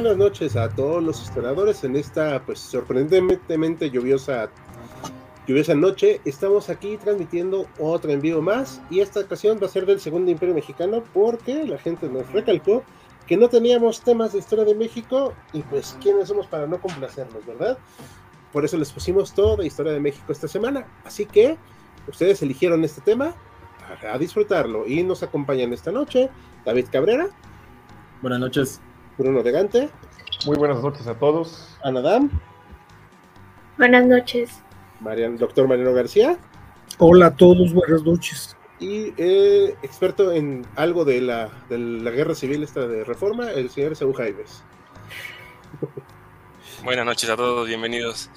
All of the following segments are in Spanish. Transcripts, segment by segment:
Buenas noches a todos los historiadores en esta pues sorprendentemente lluviosa lluviosa noche. Estamos aquí transmitiendo otro envío más y esta ocasión va a ser del Segundo Imperio Mexicano porque la gente nos recalcó que no teníamos temas de historia de México y pues quiénes somos para no complacerlos, ¿verdad? Por eso les pusimos todo de historia de México esta semana. Así que ustedes eligieron este tema a disfrutarlo y nos acompañan esta noche David Cabrera. Buenas noches. Bruno Gante. Muy buenas noches a todos. Anadam. Buenas noches. Marian, doctor Mariano García. Hola a todos, buenas noches. Y eh, experto en algo de la, de la guerra civil esta de reforma, el señor Saúl Jaimes. Buenas noches a todos, bienvenidos.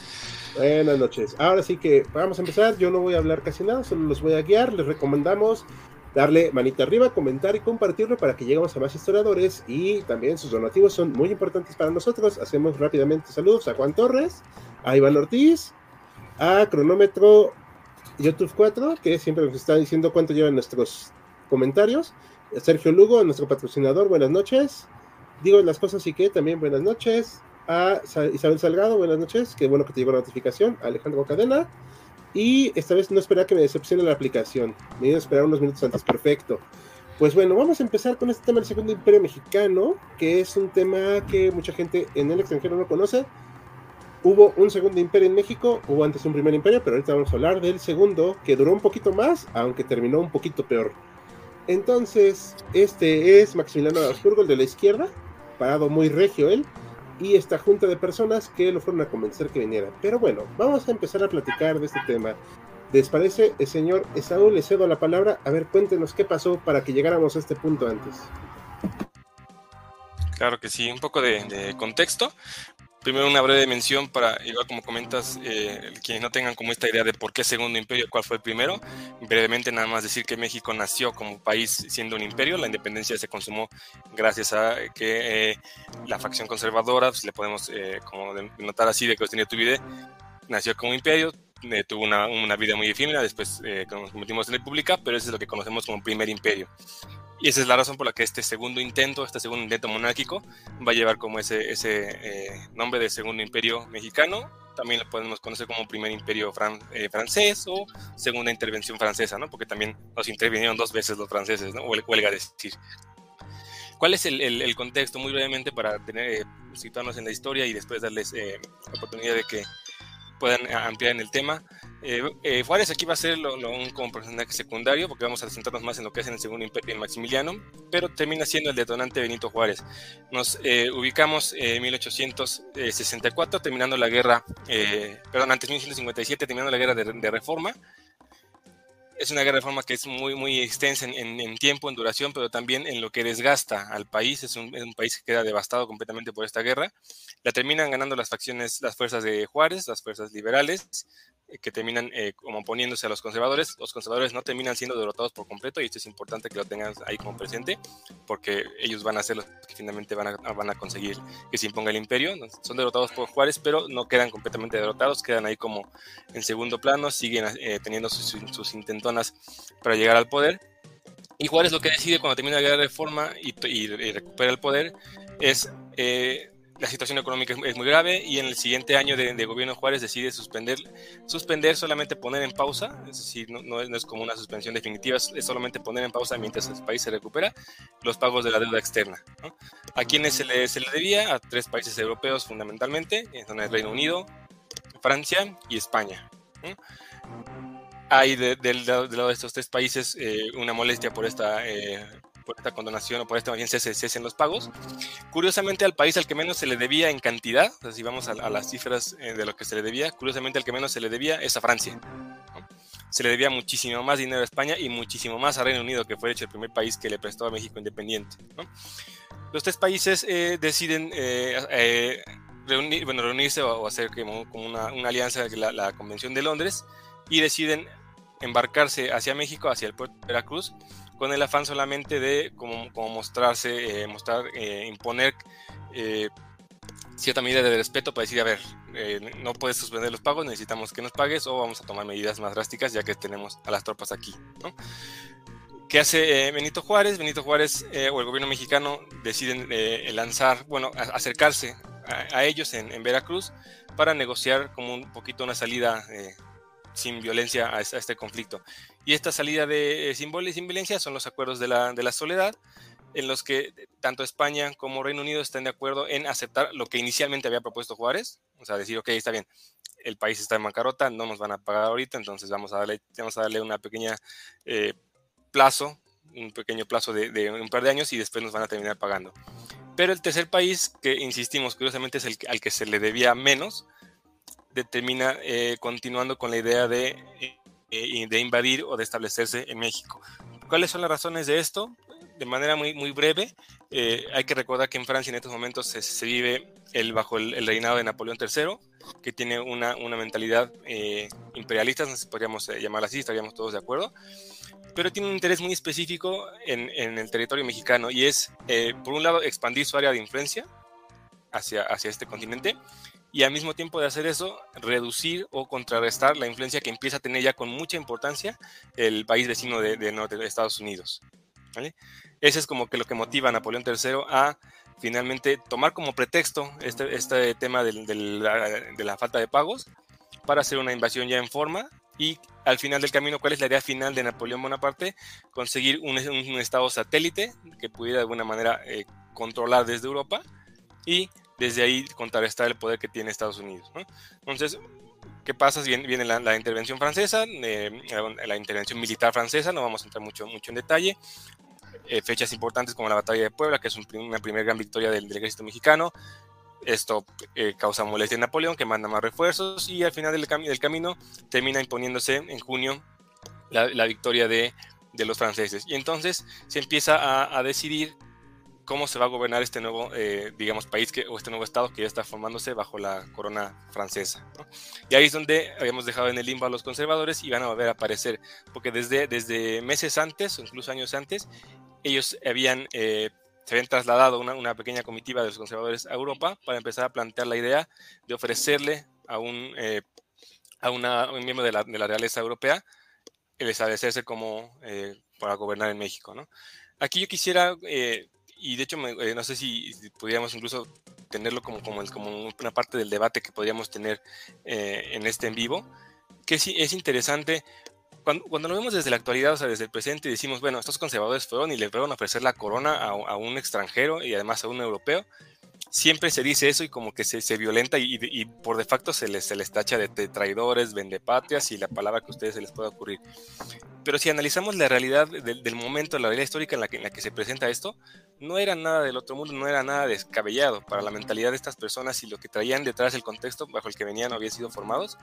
Buenas noches. Ahora sí que vamos a empezar. Yo no voy a hablar casi nada, solo los voy a guiar. Les recomendamos darle manita arriba, comentar y compartirlo para que lleguemos a más historiadores y también sus donativos son muy importantes para nosotros. Hacemos rápidamente saludos a Juan Torres, a Iván Ortiz, a Cronómetro YouTube 4, que siempre nos está diciendo cuánto llevan nuestros comentarios, Sergio Lugo, nuestro patrocinador, buenas noches. Digo las cosas y que también buenas noches. A Isabel Salgado, buenas noches, qué bueno que te llegó la notificación. Alejandro Cadena, y esta vez no esperaba que me decepcione la aplicación. Me iba a esperar unos minutos antes. Perfecto. Pues bueno, vamos a empezar con este tema del Segundo Imperio Mexicano, que es un tema que mucha gente en el extranjero no conoce. Hubo un segundo imperio en México, hubo antes un primer imperio, pero ahorita vamos a hablar del segundo, que duró un poquito más, aunque terminó un poquito peor. Entonces, este es Maximiliano de el de la izquierda, parado muy regio él, y esta junta de personas que lo fueron a convencer que viniera. Pero bueno, vamos a empezar a platicar de este tema. ¿Les parece, el señor Esaú? Le cedo la palabra. A ver, cuéntenos qué pasó para que llegáramos a este punto antes. Claro que sí, un poco de contexto. Primero una breve mención para, igual como comentas, eh, quienes no tengan como esta idea de por qué Segundo Imperio, cuál fue el primero. Brevemente nada más decir que México nació como país siendo un imperio, la independencia se consumó gracias a que eh, la facción conservadora, si le podemos eh, como notar así, de que tenía tu vida, nació como imperio, eh, tuvo una, una, vida muy efímera, después eh, nos convertimos en república, pero eso es lo que conocemos como primer imperio. Y esa es la razón por la que este segundo intento, este segundo intento monárquico, va a llevar como ese, ese eh, nombre de Segundo Imperio Mexicano. También lo podemos conocer como Primer Imperio fran, eh, francés o Segunda Intervención Francesa, ¿no? Porque también nos intervinieron dos veces los franceses, ¿no? Huelga decir. ¿Cuál es el, el, el, contexto? Muy brevemente para tener, eh, situarnos en la historia y después darles eh, oportunidad de que puedan ampliar en el tema. Eh, eh, Juárez aquí va a ser lo, lo, un como personaje secundario, porque vamos a centrarnos más en lo que es en el segundo imperio Maximiliano, pero termina siendo el detonante Benito Juárez. Nos eh, ubicamos en 1864, terminando la guerra, perdón, antes 1857, terminando la guerra de, de reforma, es una guerra de reforma que es muy, muy extensa en, en, en, tiempo, en duración, pero también en lo que desgasta al país. Es un, es un, país que queda devastado completamente por esta guerra. La terminan ganando las facciones, las fuerzas de Juárez, las fuerzas liberales, que terminan eh, como oponiéndose a los conservadores. Los conservadores no terminan siendo derrotados por completo y esto es importante que lo tengan ahí como presente porque ellos van a ser los que finalmente van a, van a conseguir que se imponga el imperio. Son derrotados por Juárez, pero no quedan completamente derrotados, quedan ahí como en segundo plano, siguen eh, teniendo sus, intentonas para llegar al poder. Y Juárez lo que decide cuando termina la reforma y, y, y recupera el poder es eh, la situación económica es, muy grave y en el siguiente año de, gobierno Juárez decide suspender, suspender solamente poner en pausa, es decir, no, no, es, como una suspensión definitiva, es solamente poner en pausa mientras el país se recupera los pagos de la deuda externa. ¿A quiénes se le, debía? A tres países europeos fundamentalmente, en del Reino Unido, Francia y España. Hay del de, de lado de estos tres países eh, una molestia por esta... Eh, por esta o por esta bien cese, en los pagos. Curiosamente, al país al que menos se le debía en cantidad, o si vamos a, las cifras eh, de lo que se le debía, curiosamente al que menos se le debía es a Francia. Se le debía muchísimo más dinero a España y muchísimo más a Reino Unido, que fue el primer país que le prestó a México independiente. Los tres países eh, deciden eh, reunirse o, hacer como, una, alianza de la Convención de Londres y deciden embarcarse hacia México, hacia el puerto de Veracruz, con el afán solamente de como, mostrarse, eh, mostrar, eh, imponer eh, cierta medida de respeto para decir, a ver, no puedes suspender los pagos, necesitamos que nos pagues o vamos a tomar medidas más drásticas ya que tenemos a las tropas aquí. ¿Qué hace Benito Juárez? Benito Juárez o el gobierno mexicano deciden lanzar, bueno, acercarse a, ellos en, Veracruz para negociar como un poquito una salida sin violencia a, este conflicto. Y esta salida de eh, sin, sin violencia son los acuerdos de la, de la soledad, en los que tanto España como Reino Unido están de acuerdo en aceptar lo que inicialmente había propuesto Juárez, o sea, decir, ok, está bien, el país está en bancarrota, no nos van a pagar ahorita, entonces vamos a darle, vamos a darle una pequeña eh, plazo, un pequeño plazo de, de, un par de años y después nos van a terminar pagando. Pero el tercer país, que insistimos, curiosamente es el al que se le debía menos, determina eh, continuando con la idea de, eh, de invadir o de establecerse en México. ¿Cuáles son las razones de esto? De manera muy, muy breve, eh, hay que recordar que en Francia en estos momentos se, vive el, bajo el, reinado de Napoleón III, que tiene una, una mentalidad imperialista, no sé si podríamos llamarla así, estaríamos todos de acuerdo, pero tiene un interés muy específico en, en el territorio mexicano y es, por un lado, expandir su área de influencia hacia, hacia este continente y al mismo tiempo de hacer eso, reducir o contrarrestar la influencia que empieza a tener ya con mucha importancia el país vecino de, norte de Estados Unidos. Ese es como que lo que motiva a Napoleón III a finalmente tomar como pretexto este, este tema de, la, falta de pagos para hacer una invasión ya en forma y al final del camino, ¿cuál es la idea final de Napoleón Bonaparte? Conseguir un, estado satélite que pudiera de alguna manera eh, controlar desde Europa y desde ahí contrarrestar el poder que tiene Estados Unidos. Entonces, ¿qué pasa? Viene, viene la, intervención francesa, eh, la, intervención militar francesa, no vamos a entrar mucho, mucho en detalle. Eh, fechas importantes como la batalla de Puebla, que es una primera gran victoria del, ejército mexicano. Esto eh, causa molestia en Napoleón, que manda más refuerzos y al final del, del camino termina imponiéndose en junio la, victoria de, de, los franceses. Y entonces se empieza a, a decidir cómo se va a gobernar este nuevo, eh, digamos, país que, o este nuevo estado que ya está formándose bajo la corona francesa. Y ahí es donde habíamos dejado en el limbo a los conservadores y van a volver a aparecer, porque desde, desde meses antes, o incluso años antes, ellos habían, eh, se habían trasladado una, una, pequeña comitiva de los conservadores a Europa para empezar a plantear la idea de ofrecerle a un, eh, a una, un miembro de la, de la, realeza europea el establecerse como para gobernar en México. ¿no? Aquí yo quisiera y de hecho eh, no sé si, podríamos incluso tenerlo como, como, como, una parte del debate que podríamos tener eh, en este en vivo, que sí, es interesante. Cuando, cuando, lo vemos desde la actualidad, o sea, desde el presente, decimos, bueno, estos conservadores fueron y le fueron a ofrecer la corona a, a un extranjero y además a un europeo, siempre se dice eso y como que se, se violenta y, por de facto se les, se les tacha de, traidores, vendepatrias y la palabra que a ustedes se les pueda ocurrir. Pero si analizamos la realidad del, momento, la realidad histórica en la, que, en la que se presenta esto, no era nada del otro mundo, no era nada descabellado para la mentalidad de estas personas y lo que traían detrás del contexto bajo el que venían o habían sido formados.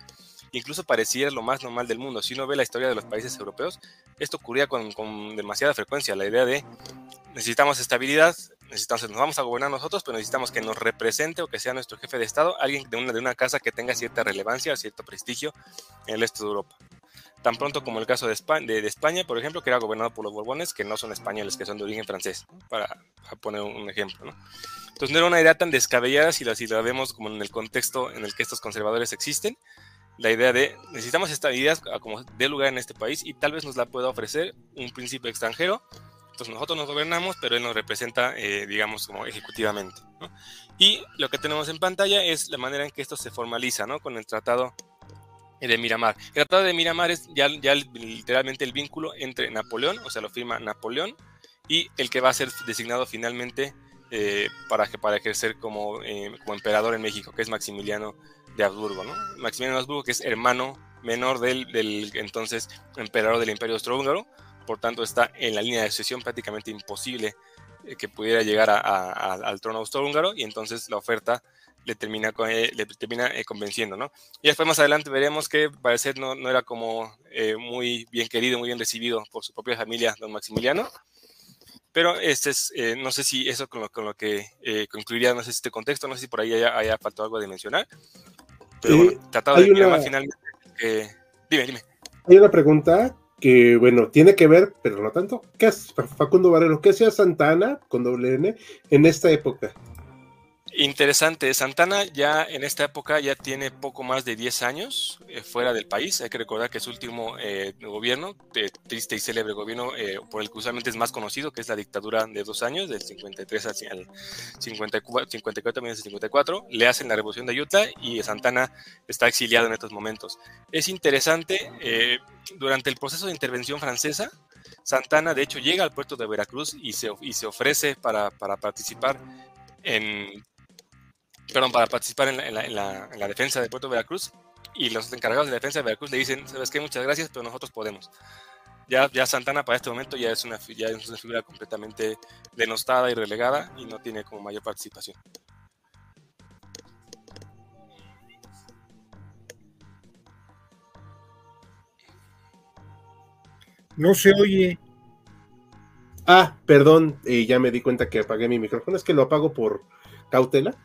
Incluso parecía lo más normal del mundo. Si uno ve la historia de los países europeos, esto ocurría con, con demasiada frecuencia. La idea de necesitamos estabilidad, necesitamos, nos vamos a gobernar nosotros, pero necesitamos que nos represente o que sea nuestro jefe de Estado, alguien de una, de una casa que tenga cierta relevancia, cierto prestigio en el este de Europa. Tan pronto como el caso de España, de, España, por ejemplo, que era gobernado por los Borbones, que no son españoles, que son de origen francés, para, poner un ejemplo. ¿no? Entonces no era una idea tan descabellada si la, si la vemos como en el contexto en el que estos conservadores existen, la idea de necesitamos estabilidad como de lugar en este país y tal vez nos la pueda ofrecer un príncipe extranjero entonces nosotros nos gobernamos, pero él nos representa, eh, digamos, como ejecutivamente. Y lo que tenemos en pantalla es la manera en que esto se formaliza, ¿no? Con el tratado de Miramar. El tratado de Miramar es ya, literalmente el vínculo entre Napoleón, o sea, lo firma Napoleón, y el que va a ser designado finalmente eh, para, para ejercer como, eh, como emperador en México, que es Maximiliano de Habsburgo, ¿no? Maximiliano de Habsburgo, que es hermano menor del, del entonces emperador del Imperio Austrohúngaro, por tanto está en la línea de sucesión prácticamente imposible eh, que pudiera llegar al trono austrohúngaro y entonces la oferta le termina, eh, le termina eh, convenciendo, ¿no? Y después más adelante veremos que parecer no, no era como muy bien querido, muy bien recibido por su propia familia, don Maximiliano. Pero este es, no sé si eso con lo, con lo que concluiría, no sé si este contexto, no sé si por ahí haya, haya faltado algo de mencionar. Pero bueno, tratado de una... finalmente. dime, dime. Hay una pregunta que bueno, tiene que ver, pero no tanto. ¿Qué es Facundo Barrero? ¿Qué hacía Santana con doble N en esta época? Interesante. Santana ya en esta época ya tiene poco más de 10 años eh, fuera del país. Hay que recordar que su último eh, gobierno, de triste y célebre gobierno, eh, por el que usualmente es más conocido, que es la dictadura de dos años, del 53 al 54, 54 54, le hacen la revolución de Utah y Santana está exiliado en estos momentos. Es interesante, durante el proceso de intervención francesa, Santana de hecho llega al puerto de Veracruz y se, y se ofrece para, para participar en perdón, para participar en la, defensa de Puerto Veracruz y los encargados de la defensa de Veracruz le dicen, sabes qué, muchas gracias, pero nosotros podemos. Ya, ya Santana para este momento ya es, una, ya es una figura completamente denostada y relegada y no tiene como mayor participación. No se oye. Ah, perdón, eh, ya me di cuenta que apagué mi micrófono, es que lo apago por cautela.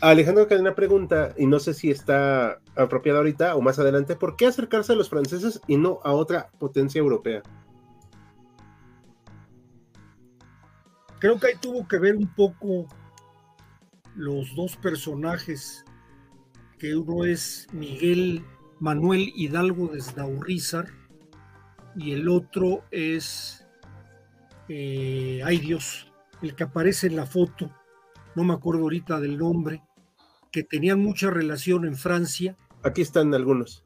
Alejandro Cadena pregunta, y no sé si está apropiado ahorita o más adelante, ¿por qué acercarse a los franceses y no a otra potencia europea? Creo que ahí tuvo que ver un poco los dos personajes, que uno es Miguel Manuel Hidalgo de Sdaurrizar y el otro es, eh, ay Dios, el que aparece en la foto, no me acuerdo ahorita del nombre, que tenían mucha relación en Francia. Aquí están algunos.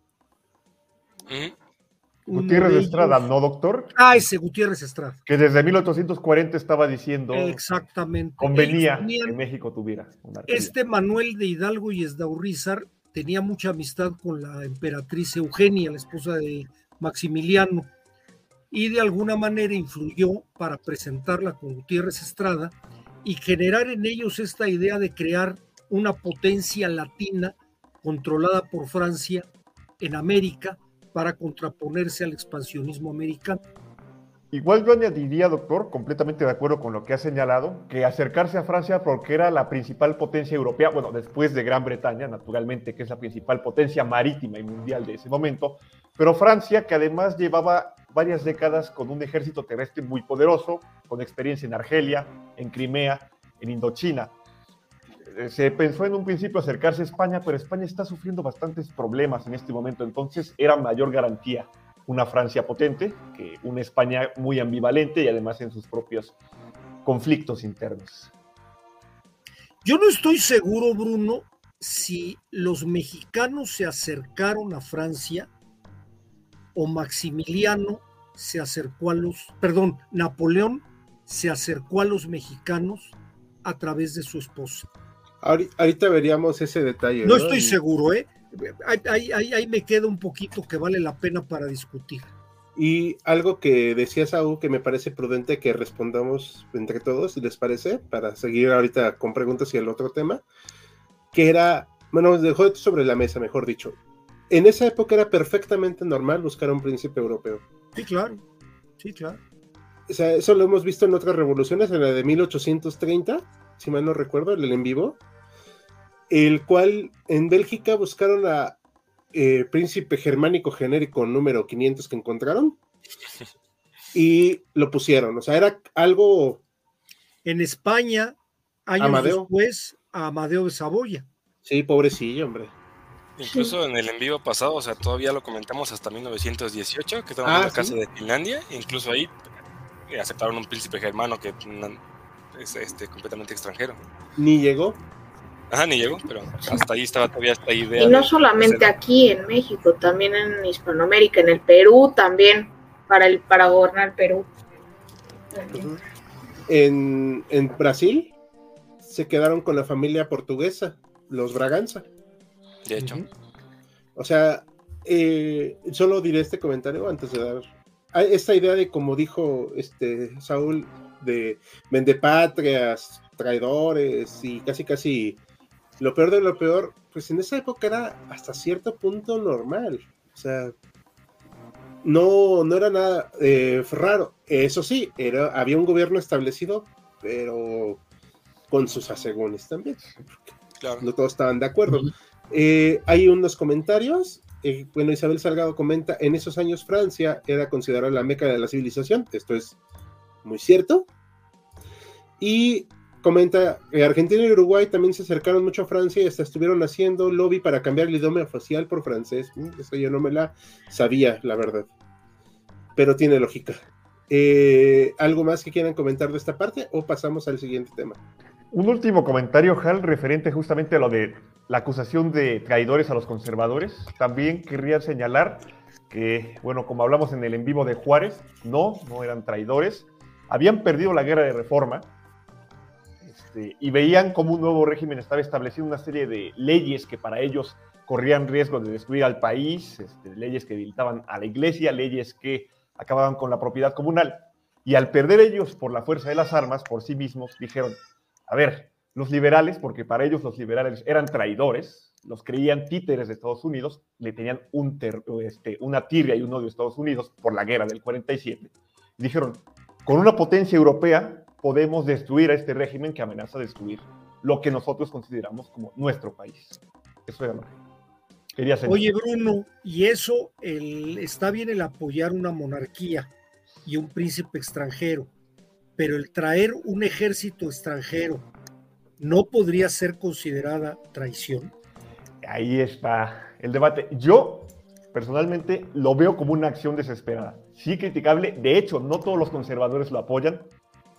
Gutiérrez Estrada, ¿no, doctor? Ah, ese Gutiérrez Estrada. Que desde 1840 estaba diciendo. Exactamente. Convenía que México tuviera. Este Manuel de Hidalgo y Esdaurrizar tenía mucha amistad con la emperatriz Eugenia, la esposa de Maximiliano, y de alguna manera influyó para presentarla con Gutiérrez Estrada y generar en ellos esta idea de crear una potencia latina controlada por Francia en América para contraponerse al expansionismo americano. Igual yo añadiría, doctor, completamente de acuerdo con lo que ha señalado, que acercarse a Francia porque era la principal potencia europea, bueno, después de Gran Bretaña, naturalmente, que es la principal potencia marítima y mundial de ese momento, pero Francia, que además llevaba varias décadas con un ejército terrestre muy poderoso, con experiencia en Argelia, en Crimea, en Indochina. Eh, se pensó en un principio acercarse a España, pero España está sufriendo bastantes problemas en este momento, entonces era mayor garantía una Francia potente que una España muy ambivalente y además en sus propios conflictos internos. Yo no estoy seguro, Bruno, si los mexicanos se acercaron a Francia o Maximiliano se acercó a los, perdón, Napoleón se acercó a los mexicanos a través de su esposa. Ahorita veríamos ese detalle. No, estoy seguro, ¿eh? Ahí, ahí, me queda un poquito que vale la pena para discutir. Y algo que decía Saúl que me parece prudente que respondamos entre todos, si les parece, para seguir ahorita con preguntas y el otro tema, que era, bueno, dejó sobre la mesa, mejor dicho. En esa época era perfectamente normal buscar a un príncipe europeo. Sí, claro. Sí, claro. O sea, eso lo hemos visto en otras revoluciones, en la de 1830, si mal no recuerdo, el en vivo, el cual en Bélgica buscaron a eh, príncipe germánico genérico número 500 que encontraron y lo pusieron. O sea, era algo. En España, años después, a Amadeo de Saboya. Sí, pobrecillo, hombre. Incluso en el en vivo pasado, o sea, todavía lo comentamos hasta 1918, que estamos en la ah, casa de Finlandia, incluso ahí eh, aceptaron un príncipe germano que es este, completamente extranjero. Ni llegó. Ajá, ni llegó, pero hasta ahí estaba todavía esta idea. Y no solamente aquí en México, también en Hispanoamérica, en el Perú también, para, el, para gobernar Perú. En, Brasil se quedaron con la familia portuguesa, los Braganza. De hecho. O sea, eh, solo diré este comentario antes de dar esta idea de, como dijo este Saúl, de vendepatrias, traidores y casi casi lo peor de lo peor, pues en esa época era hasta cierto punto normal. O sea, no, no era nada eh, raro. Eso sí, era, había un gobierno establecido, pero con sus asegúnes también. Claro. No todos estaban de acuerdo. Eh, hay unos comentarios. Eh, bueno, Isabel Salgado comenta, en esos años Francia era considerada la meca de la civilización. Esto es muy cierto. Y comenta, Argentina y Uruguay también se acercaron mucho a Francia y hasta estuvieron haciendo lobby para cambiar el idioma oficial por francés. Mm, eso yo no me la sabía, la verdad. Pero tiene lógica. Eh, ¿Algo más que quieran comentar de esta parte o pasamos al siguiente tema? Un último comentario, Hal, referente justamente a lo de la acusación de traidores a los conservadores. También querría señalar que, bueno, como hablamos en el en vivo de Juárez, no, no eran traidores. Habían perdido la guerra de reforma, este, y veían como un nuevo régimen estaba estableciendo una serie de leyes que para ellos corrían riesgo de destruir al país, este, leyes que debilitaban a la iglesia, leyes que acababan con la propiedad comunal. Y al perder ellos por la fuerza de las armas, por sí mismos, dijeron, a ver, los liberales, porque para ellos los liberales eran traidores, los creían títeres de Estados Unidos, le tenían un este, una tirria y un odio a Estados Unidos por la guerra del 47. dijeron, con una potencia europea podemos destruir a este régimen que amenaza destruir lo que nosotros consideramos como nuestro país. Eso era lo que quería hacer. Oye, Bruno, y eso el, está bien el apoyar una monarquía y un príncipe extranjero, pero el traer un ejército extranjero no podría ser considerada traición. Ahí está el debate. Yo personalmente lo veo como una acción desesperada. Sí criticable, de hecho, no todos los conservadores lo apoyan,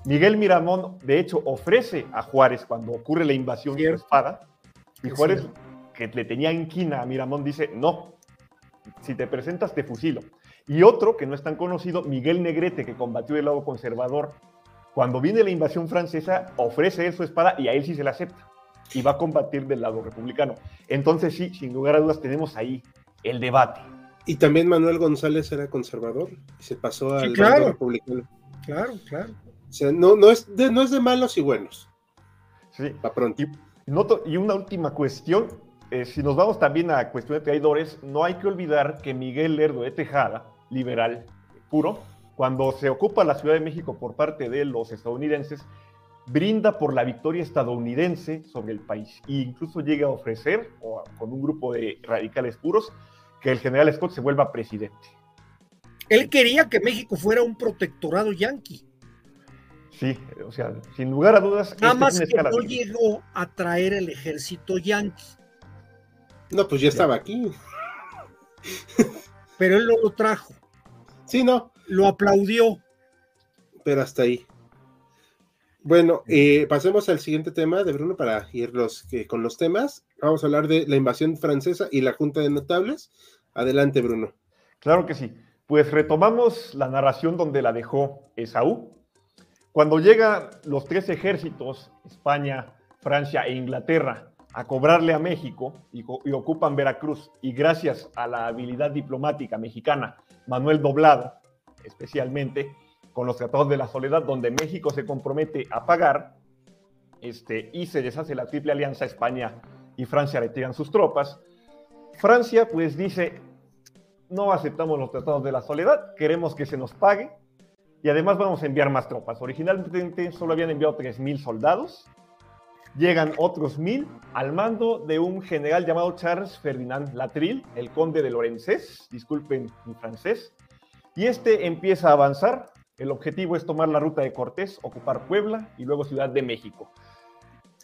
Miguel Miramón, de hecho, ofrece a Juárez cuando ocurre la invasión de espada, y Juárez, que le tenía inquina a Miramón, dice, no, si te presentas te fusilo. Y otro, que no es tan conocido, Miguel Negrete, que combatió del lado conservador, cuando viene la invasión francesa, ofrece su espada y a él sí se la acepta. Y va a combatir del lado republicano. Entonces sí, sin lugar a dudas, tenemos ahí el debate. Y también Manuel González era conservador y se pasó al lado republicano. Claro, claro. O sea, no, no, es de, no es de malos y buenos. Sí. Para pronto. Y, una última cuestión. Eh, si nos vamos también a cuestión de traidores, no hay que olvidar que Miguel Lerdo de Tejada, liberal puro, cuando se ocupa la Ciudad de México por parte de los estadounidenses, brinda por la victoria estadounidense sobre el país e incluso llega a ofrecer, con un grupo de radicales puros, que el general Scott se vuelva presidente. Él quería que México fuera un protectorado yanqui. Sí, o sea, sin lugar a dudas. Nada más que no llegó a traer el ejército yanqui. No, pues ya estaba aquí. Pero él no lo trajo. Sí, no. Lo aplaudió. Pero hasta ahí. Bueno, eh, pasemos al siguiente tema de Bruno para ir con los temas. Vamos a hablar de la invasión francesa y la Junta de Notables. Adelante, Bruno. Claro que sí. Pues retomamos la narración donde la dejó Esaú, cuando llegan los tres ejércitos, España, Francia e Inglaterra, a cobrarle a México y, ocupan Veracruz, y gracias a la habilidad diplomática mexicana, Manuel Doblado, especialmente, con los tratados de la soledad, donde México se compromete a pagar, este, y se deshace la triple alianza, España y Francia retiran sus tropas. Francia pues dice, no aceptamos los tratados de la soledad, queremos que se nos pague, y además vamos a enviar más tropas. Originalmente solo habían enviado 3.000 soldados. Llegan otros 1.000 al mando de un general llamado Charles Ferdinand Latrille, el conde de Lorenzés, disculpen mi francés. Y este empieza a avanzar. El objetivo es tomar la ruta de Cortés, ocupar Puebla y luego Ciudad de México.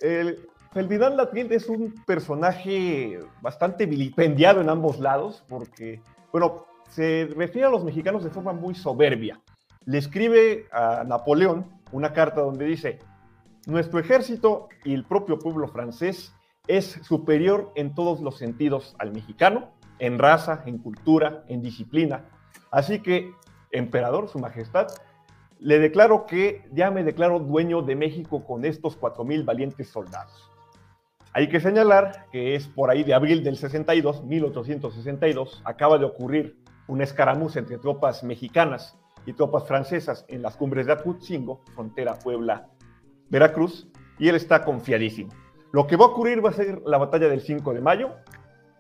El Ferdinand Latrille es un personaje bastante vilipendiado en ambos lados porque, bueno, se refiere a los mexicanos de forma muy soberbia le escribe a Napoleón una carta donde dice, nuestro ejército y el propio pueblo francés es superior en todos los sentidos al mexicano, en raza, en cultura, en disciplina. Así que, emperador, su majestad, le declaro que ya me declaro dueño de México con estos 4.000 valientes soldados. Hay que señalar que es por ahí de abril del 62, 1862, acaba de ocurrir una escaramuza entre tropas mexicanas y tropas francesas en las cumbres de Atutzingo, frontera Puebla-Veracruz, y él está confiadísimo. Lo que va a ocurrir va a ser la batalla del 5 de mayo,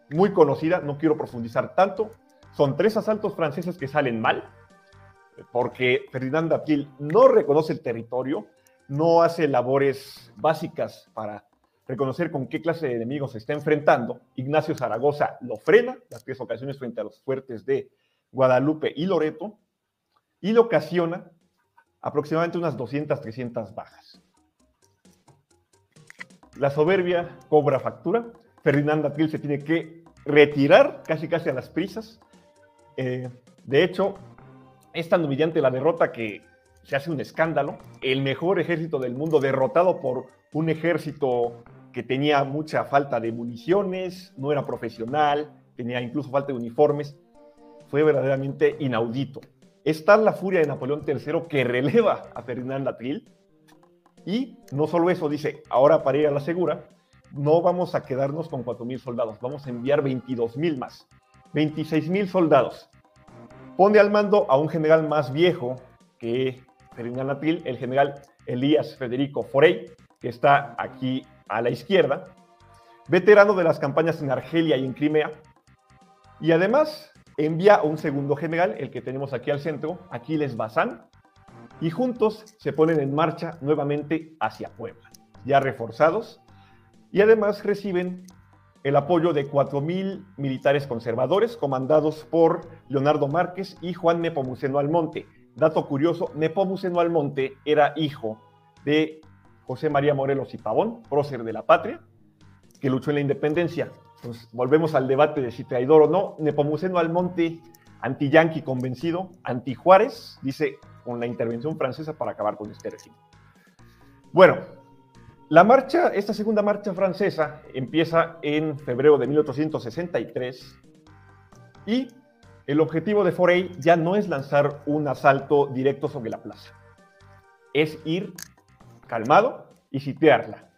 muy conocida, no quiero profundizar tanto. Son tres asaltos franceses que salen mal, porque Ferdinand Dapiel no reconoce el territorio, no hace labores básicas para reconocer con qué clase de enemigos se está enfrentando. Ignacio Zaragoza lo frena las tres ocasiones frente a los fuertes de Guadalupe y Loreto y le ocasiona aproximadamente unas 200, 300 bajas. La soberbia cobra factura. Ferdinand Dapiel se tiene que retirar casi casi a las prisas. Eh, de hecho, es tan humillante la derrota que se hace un escándalo. El mejor ejército del mundo derrotado por un ejército que tenía mucha falta de municiones, no era profesional, tenía incluso falta de uniformes. Fue verdaderamente inaudito. Está la furia de Napoleón III que releva a Ferdinand Latril. Y no solo eso, dice, ahora para ir a la segura, no vamos a quedarnos con 4.000 soldados, vamos a enviar 22.000 más, 26.000 soldados. Pone al mando a un general más viejo que Ferdinand Latril, el general Elías Federico Forey, que está aquí a la izquierda, veterano de las campañas en Argelia y en Crimea, y además envía a un segundo general, el que tenemos aquí al centro, Aquiles Bazán, y juntos se ponen en marcha nuevamente hacia Puebla, ya reforzados, y además reciben el apoyo de 4.000 militares conservadores comandados por Leonardo Márquez y Juan Nepomuceno Almonte, Dato curioso, Nepomuceno Almonte era hijo de José María Morelos y Pavón, prócer de la patria, que luchó en la independencia. Entonces, volvemos al debate de si traidor o no. Nepomuceno Almonte, anti-yanqui convencido, anti-Juárez, dice con la intervención francesa para acabar con este régimen. Bueno, la marcha, esta segunda marcha francesa empieza en febrero de 1863 y el objetivo de Forey ya no es lanzar un asalto directo sobre la plaza, es ir calmado y sitiarla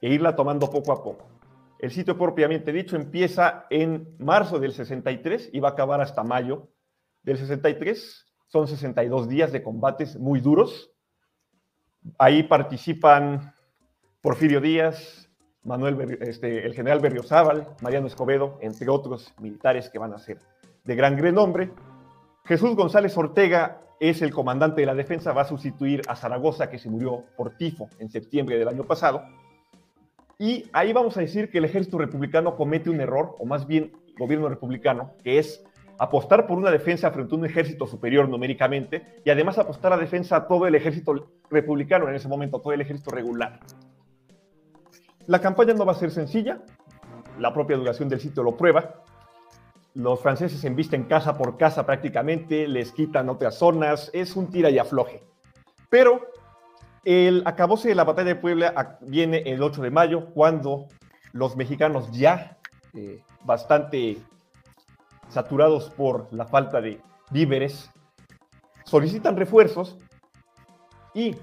e irla tomando poco a poco. El sitio propiamente dicho empieza en marzo del 63 y va a acabar hasta mayo del 63. Son 62 días de combates muy duros. Ahí participan Porfirio Díaz, Manuel, este, el general Berriozábal, Mariano Escobedo, entre otros militares que van a ser de gran renombre. Jesús González Ortega es el comandante de la defensa, va a sustituir a Zaragoza, que se murió por tifo en septiembre del año pasado. Y ahí vamos a decir que el ejército republicano comete un error, o más bien gobierno republicano, que es apostar por una defensa frente a un ejército superior numéricamente y además apostar a defensa a todo el ejército republicano en ese momento, todo el ejército regular. La campaña no va a ser sencilla, la propia duración del sitio lo prueba, los franceses embisten casa por casa prácticamente, les quitan otras zonas, es un tira y afloje. Pero el acabose de la batalla de Puebla viene el 8 de mayo, cuando los mexicanos ya eh, bastante saturados por la falta de víveres, solicitan refuerzos y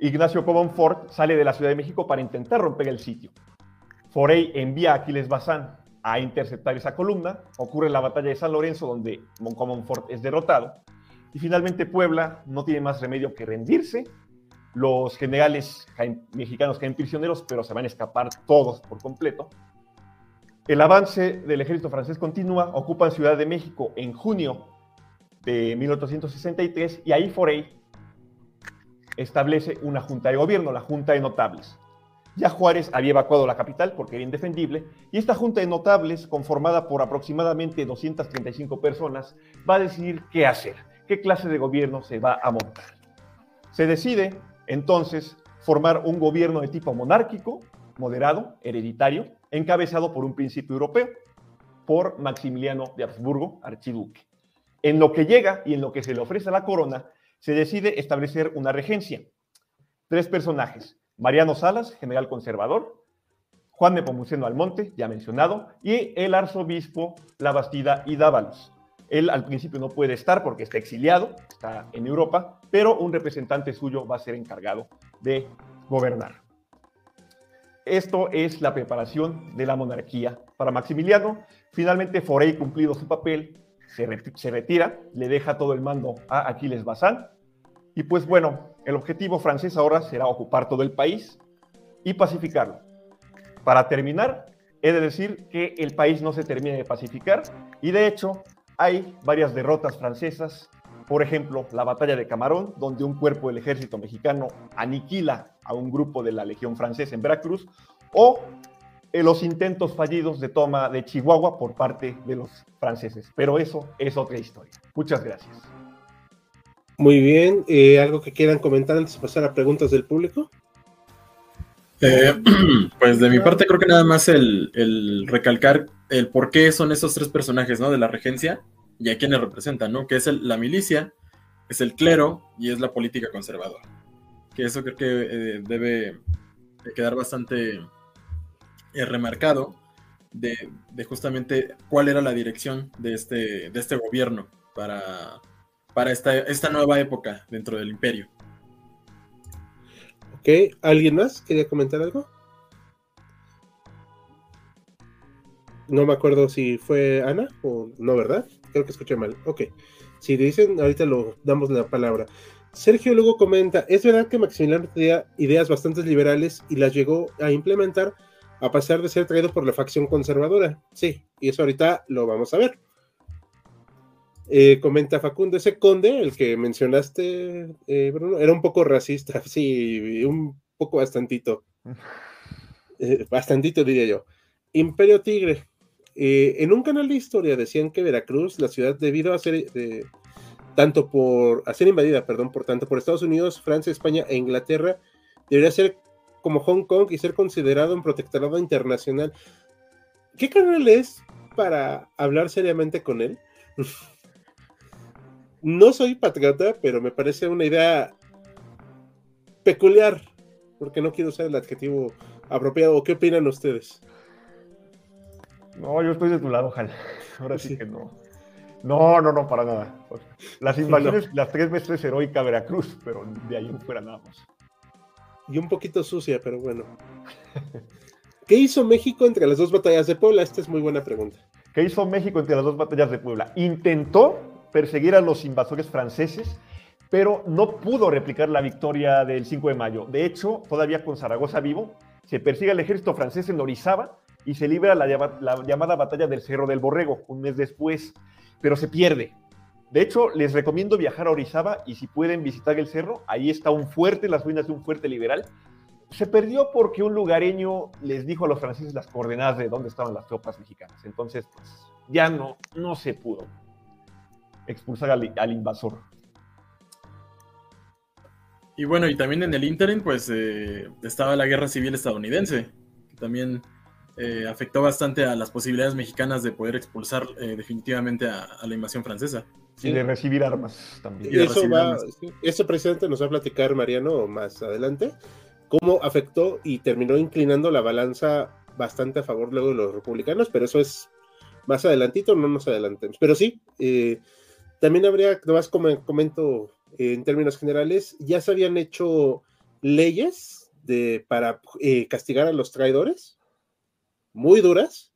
Ignacio Comonfort sale de la Ciudad de México para intentar romper el sitio. Forey envía a Aquiles Bazán a interceptar esa columna. Ocurre la batalla de San Lorenzo, donde Monfort es derrotado. Y finalmente Puebla no tiene más remedio que rendirse. Los generales mexicanos caen prisioneros, pero se van a escapar todos por completo. El avance del ejército francés continúa, ocupan Ciudad de México en junio de 1863 y ahí Forey establece una junta de gobierno, la Junta de Notables. Ya Juárez había evacuado la capital porque era indefendible y esta junta de notables, conformada por aproximadamente 235 personas, va a decidir qué hacer, qué clase de gobierno se va a montar. Se decide entonces formar un gobierno de tipo monárquico, moderado, hereditario, encabezado por un príncipe europeo, por Maximiliano de Habsburgo, archiduque. En lo que llega y en lo que se le ofrece a la corona, se decide establecer una regencia. Tres personajes, Mariano Salas, general conservador, Juan Nepomuceno Almonte, ya mencionado, y el arzobispo La Bastida y Dávalos. Él al principio no puede estar porque está exiliado, está en Europa, pero un representante suyo va a ser encargado de gobernar. Esto es la preparación de la monarquía para Maximiliano. Finalmente, Forey cumplido su papel, se, retira, le deja todo el mando a Aquiles Bazán. Y pues bueno, el objetivo francés ahora será ocupar todo el país y pacificarlo. Para terminar, he de decir que el país no se termina de pacificar y de hecho hay varias derrotas francesas. Por ejemplo, la batalla de Camarón, donde un cuerpo del ejército mexicano aniquila a un grupo de la Legión Francesa en Veracruz, o eh, los intentos fallidos de toma de Chihuahua por parte de los franceses. Pero eso es otra historia. Muchas gracias. Muy bien. Eh, ¿Algo que quieran comentar antes de pasar a preguntas del público? Eh, pues de mi parte creo que nada más el, recalcar el por qué son esos tres personajes ¿no? de la regencia y a quiénes representan, ¿no? que es la milicia, es el clero y es la política conservadora. Que eso creo que debe quedar bastante remarcado de, justamente cuál era la dirección de este, de este gobierno para, para esta, esta nueva época dentro del imperio. Ok, ¿alguien más quería comentar algo? No me acuerdo si fue Ana o no, ¿verdad? Creo que escuché mal. Ok. Si dicen, ahorita lo damos la palabra. Sergio luego comenta, es verdad que Maximiliano tenía ideas bastante liberales y las llegó a implementar, a pasar de ser traído por la facción conservadora. Sí, y eso ahorita lo vamos a ver. Eh, comenta Facundo, ese conde, el que mencionaste, eh, Bruno, era un poco racista, sí, un poco bastantito. Eh, bastantito diría yo. Imperio Tigre. En un canal de historia decían que Veracruz, la ciudad, debido a ser tanto por a ser invadida, perdón, por tanto por Estados Unidos, Francia, España e Inglaterra, debería ser como Hong Kong y ser considerado un protectorado internacional. ¿Qué canal es para hablar seriamente con él? no soy patriota, pero me parece una idea peculiar, porque no quiero usar el adjetivo apropiado. ¿Qué opinan ustedes? No, yo estoy de tu lado, ojalá. Ahora sí, que no. No, no, no, para nada. Las invasiones, las tres veces heroica Veracruz, pero de ahí fuera nada más y un poquito sucia, pero bueno. ¿Qué hizo México entre las dos batallas de Puebla? Esta es muy buena pregunta. ¿Qué hizo México entre las dos batallas de Puebla? Intentó perseguir a los invasores franceses, pero no pudo replicar la victoria del 5 de mayo. De hecho, todavía con Zaragoza vivo, se persigue al ejército francés en Orizaba y se libra la, la llamada batalla del Cerro del Borrego un mes después, pero se pierde. De hecho, les recomiendo viajar a Orizaba y si pueden visitar el cerro, ahí está un fuerte, las ruinas de un fuerte liberal. Se perdió porque un lugareño les dijo a los franceses las coordenadas de dónde estaban las tropas mexicanas. Entonces, pues, ya no, no se pudo expulsar al, invasor. Y bueno, y también en el interim, pues eh, estaba la guerra civil estadounidense, que también eh, afectó bastante a las posibilidades mexicanas de poder expulsar eh, definitivamente a, la invasión francesa. Y de recibir armas también. eso, va, eso precisamente nos va a platicar Mariano más adelante, cómo afectó y terminó inclinando la balanza bastante a favor luego de los republicanos, pero eso es más adelantito, no nos adelantemos. Pero sí, eh, también habría, nomás como comento en términos generales, ya se habían hecho leyes de, para eh, castigar a los traidores, muy duras,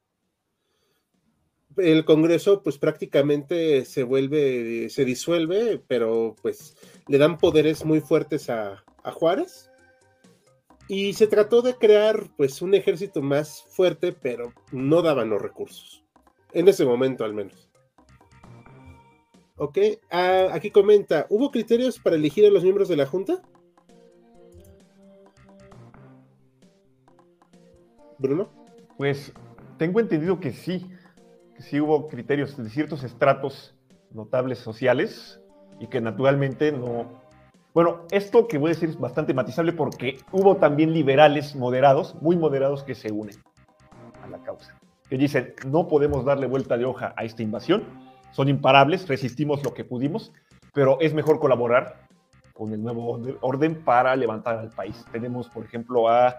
el Congreso pues prácticamente se vuelve, se disuelve, pero pues le dan poderes muy fuertes a, Juárez. Y se trató de crear pues un ejército más fuerte, pero no daban los recursos. En ese momento al menos. Ok, ah, aquí comenta, ¿hubo criterios para elegir a los miembros de la Junta? Bruno. Pues tengo entendido que sí sí hubo criterios de ciertos estratos notables sociales y que naturalmente no... Bueno, esto que voy a decir es bastante matizable porque hubo también liberales moderados, muy moderados, que se unen a la causa. Que dicen, no podemos darle vuelta de hoja a esta invasión, son imparables, resistimos lo que pudimos, pero es mejor colaborar con el nuevo orden para levantar al país. Tenemos, por ejemplo, a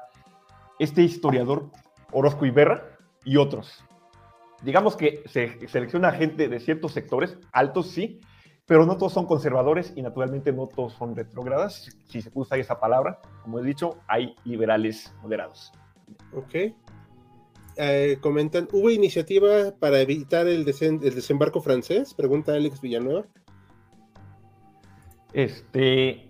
este historiador Orozco Iberra y otros, digamos que se selecciona gente de ciertos sectores, altos sí, pero no todos son conservadores y naturalmente no todos son retrógradas, si se usa esa palabra. Como he dicho, hay liberales moderados. Ok. eh, comentan, ¿hubo iniciativa para evitar el, desen- el desembarco francés? Pregunta Alex Villanueva. Este.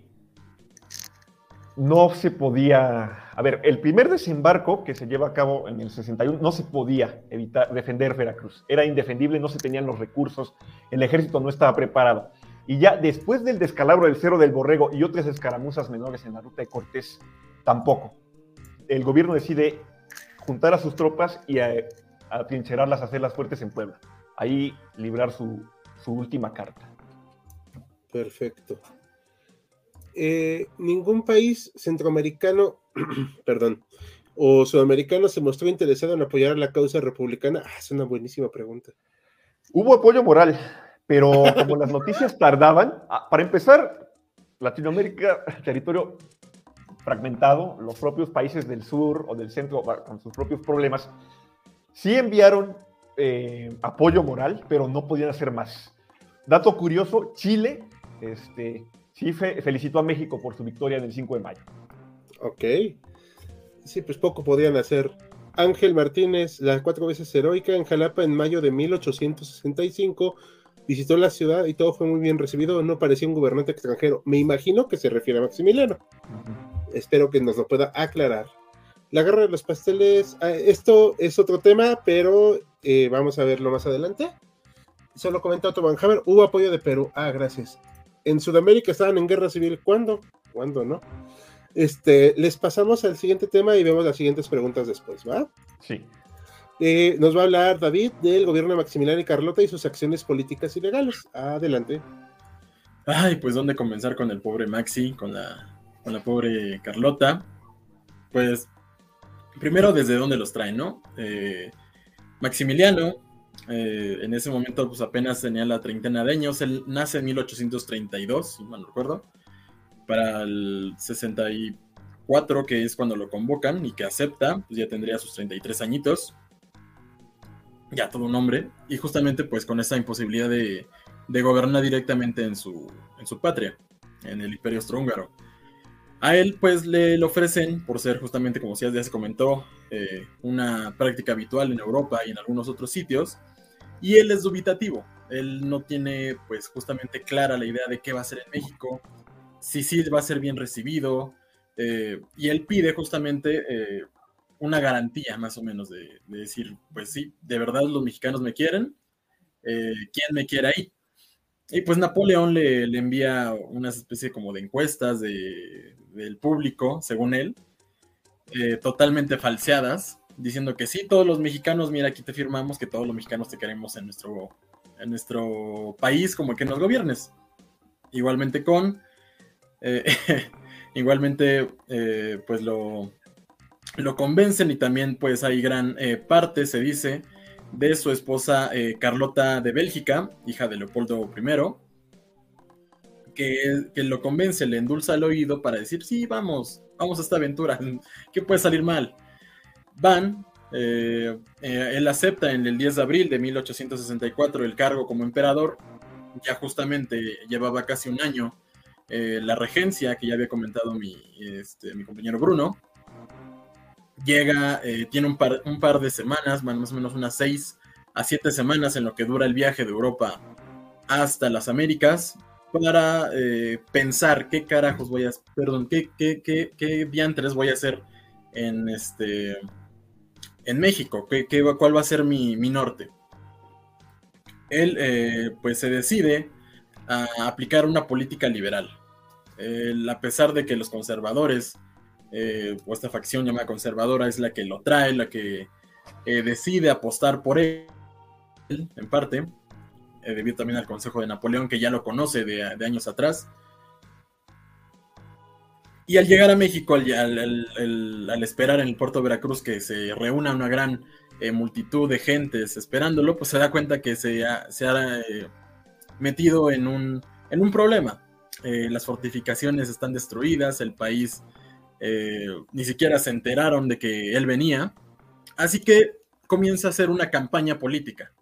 No se podía. A ver, el primer desembarco que se lleva a cabo en el 61 no se podía evitar defender Veracruz. Era indefendible, no se tenían los recursos, el ejército no estaba preparado. Y ya después del descalabro del Cerro del Borrego y otras escaramuzas menores en la ruta de Cortés, tampoco. El gobierno decide juntar a sus tropas y a, atrincherarlas, hacer las fuertes en Puebla. Ahí librar su última carta. Perfecto. Eh, ningún país centroamericano, perdón, o sudamericano se mostró interesado en apoyar la causa republicana. Ah, es una buenísima pregunta. Hubo apoyo moral, pero como las noticias tardaban, ah, para empezar, Latinoamérica, territorio fragmentado, los propios países del sur o del centro con sus propios problemas, sí enviaron eh, apoyo moral, pero no podían hacer más. Dato curioso, Chile este, sí fe- felicitó a México por su victoria en el 5 de mayo. Ok. Sí, pues poco podían hacer. Ángel Martínez, la cuatro veces heroica en Jalapa en mayo de 1865, visitó la ciudad y todo fue muy bien recibido. No parecía un gobernante extranjero. Me imagino que se refiere a Maximiliano. Espero que nos lo pueda aclarar. La guerra de los pasteles, ah, esto es otro tema, pero eh, vamos a verlo más adelante. Solo comenta Otto Van Hammer, hubo apoyo de Perú. Ah, gracias. En Sudamérica estaban en guerra civil. ¿Cuándo? ¿Cuándo no? Este, les pasamos al siguiente tema y vemos las siguientes preguntas después, ¿va? Sí. Eh, nos va a hablar David del gobierno de Maximiliano y Carlota y sus acciones políticas y legales. Adelante. Ay, pues dónde comenzar con el pobre Maxi, con la, con la pobre Carlota. Pues primero desde dónde los traen, ¿no? Eh, Maximiliano, eh, en ese momento pues apenas tenía la treintena de años, él nace en 1832, si mal no recuerdo, para el 64, que es cuando lo convocan y que acepta, pues ya tendría sus 33 añitos, ya todo un hombre, y justamente pues con esa imposibilidad de, de gobernar directamente en su, en su patria, en el Imperio Austrohúngaro. A él, pues, le, le ofrecen, por ser justamente, como ya se comentó, eh, una práctica habitual en Europa y en algunos otros sitios, y él es dubitativo. Él no tiene, pues, justamente clara la idea de qué va a hacer en México, si sí va a ser bien recibido, eh, y él pide justamente eh, una garantía, más o menos, de, de, decir, pues sí, de verdad los mexicanos me quieren, eh, ¿quién me quiere ahí? Y pues Napoleón le, envía una especie como de encuestas de, del público, según él, totalmente falseadas, diciendo que sí, todos los mexicanos, mira, aquí te firmamos que todos los mexicanos te queremos en nuestro, en nuestro país, como que nos gobiernes. Igualmente con, eh, igualmente, eh, pues lo, lo convencen y también pues hay gran eh, parte, se dice, de su esposa eh, Carlota de Bélgica, hija de Leopoldo I, que, que, lo convence, le endulza el oído para decir, sí, vamos, vamos a esta aventura, ¿qué puede salir mal? Van, eh, eh, él acepta en el 10 de abril de 1864 el cargo como emperador, ya justamente llevaba casi un año eh, la regencia que ya había comentado mi, este, mi compañero Bruno, llega, tiene un par, un par, de semanas, más o menos unas seis a siete semanas en lo que dura el viaje de Europa hasta las Américas para pensar qué carajos voy a, perdón, qué, qué, qué, qué diantres voy a hacer en este, en México, qué, qué cuál va a ser mi, mi norte. Él, eh, pues, se decide a aplicar una política liberal. a pesar de que los conservadores eh, o esta facción llamada conservadora es la que lo trae, la que eh, decide apostar por él, en parte, eh, debido también al Consejo de Napoleón, que ya lo conoce de, de años atrás. Y al llegar a México, al, al, al, esperar en el puerto de Veracruz que se reúna una gran eh, multitud de gentes esperándolo, pues se da cuenta que se ha, se ha eh, metido en un, en un problema. las fortificaciones están destruidas, el país eh, ni siquiera se enteraron de que él venía. Así que comienza a hacer una campaña política.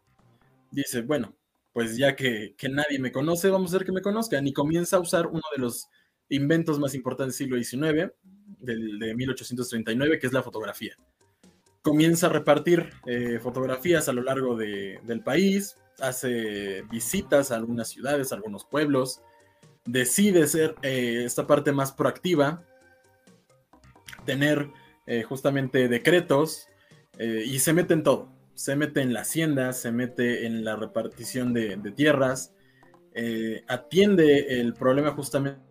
Dice, bueno, pues ya que, que, nadie me conoce, vamos a hacer que me conozcan. Y comienza a usar uno de los inventos más importantes del siglo XIX, del, de 1839, que es la fotografía. comienza a repartir eh, fotografías a lo largo del país, hace visitas a algunas ciudades, a algunos pueblos, decide ser eh, esta parte más proactiva, tener eh, justamente decretos y se mete en todo. Se mete en la hacienda, se mete en la repartición de, de tierras, atiende el problema justamente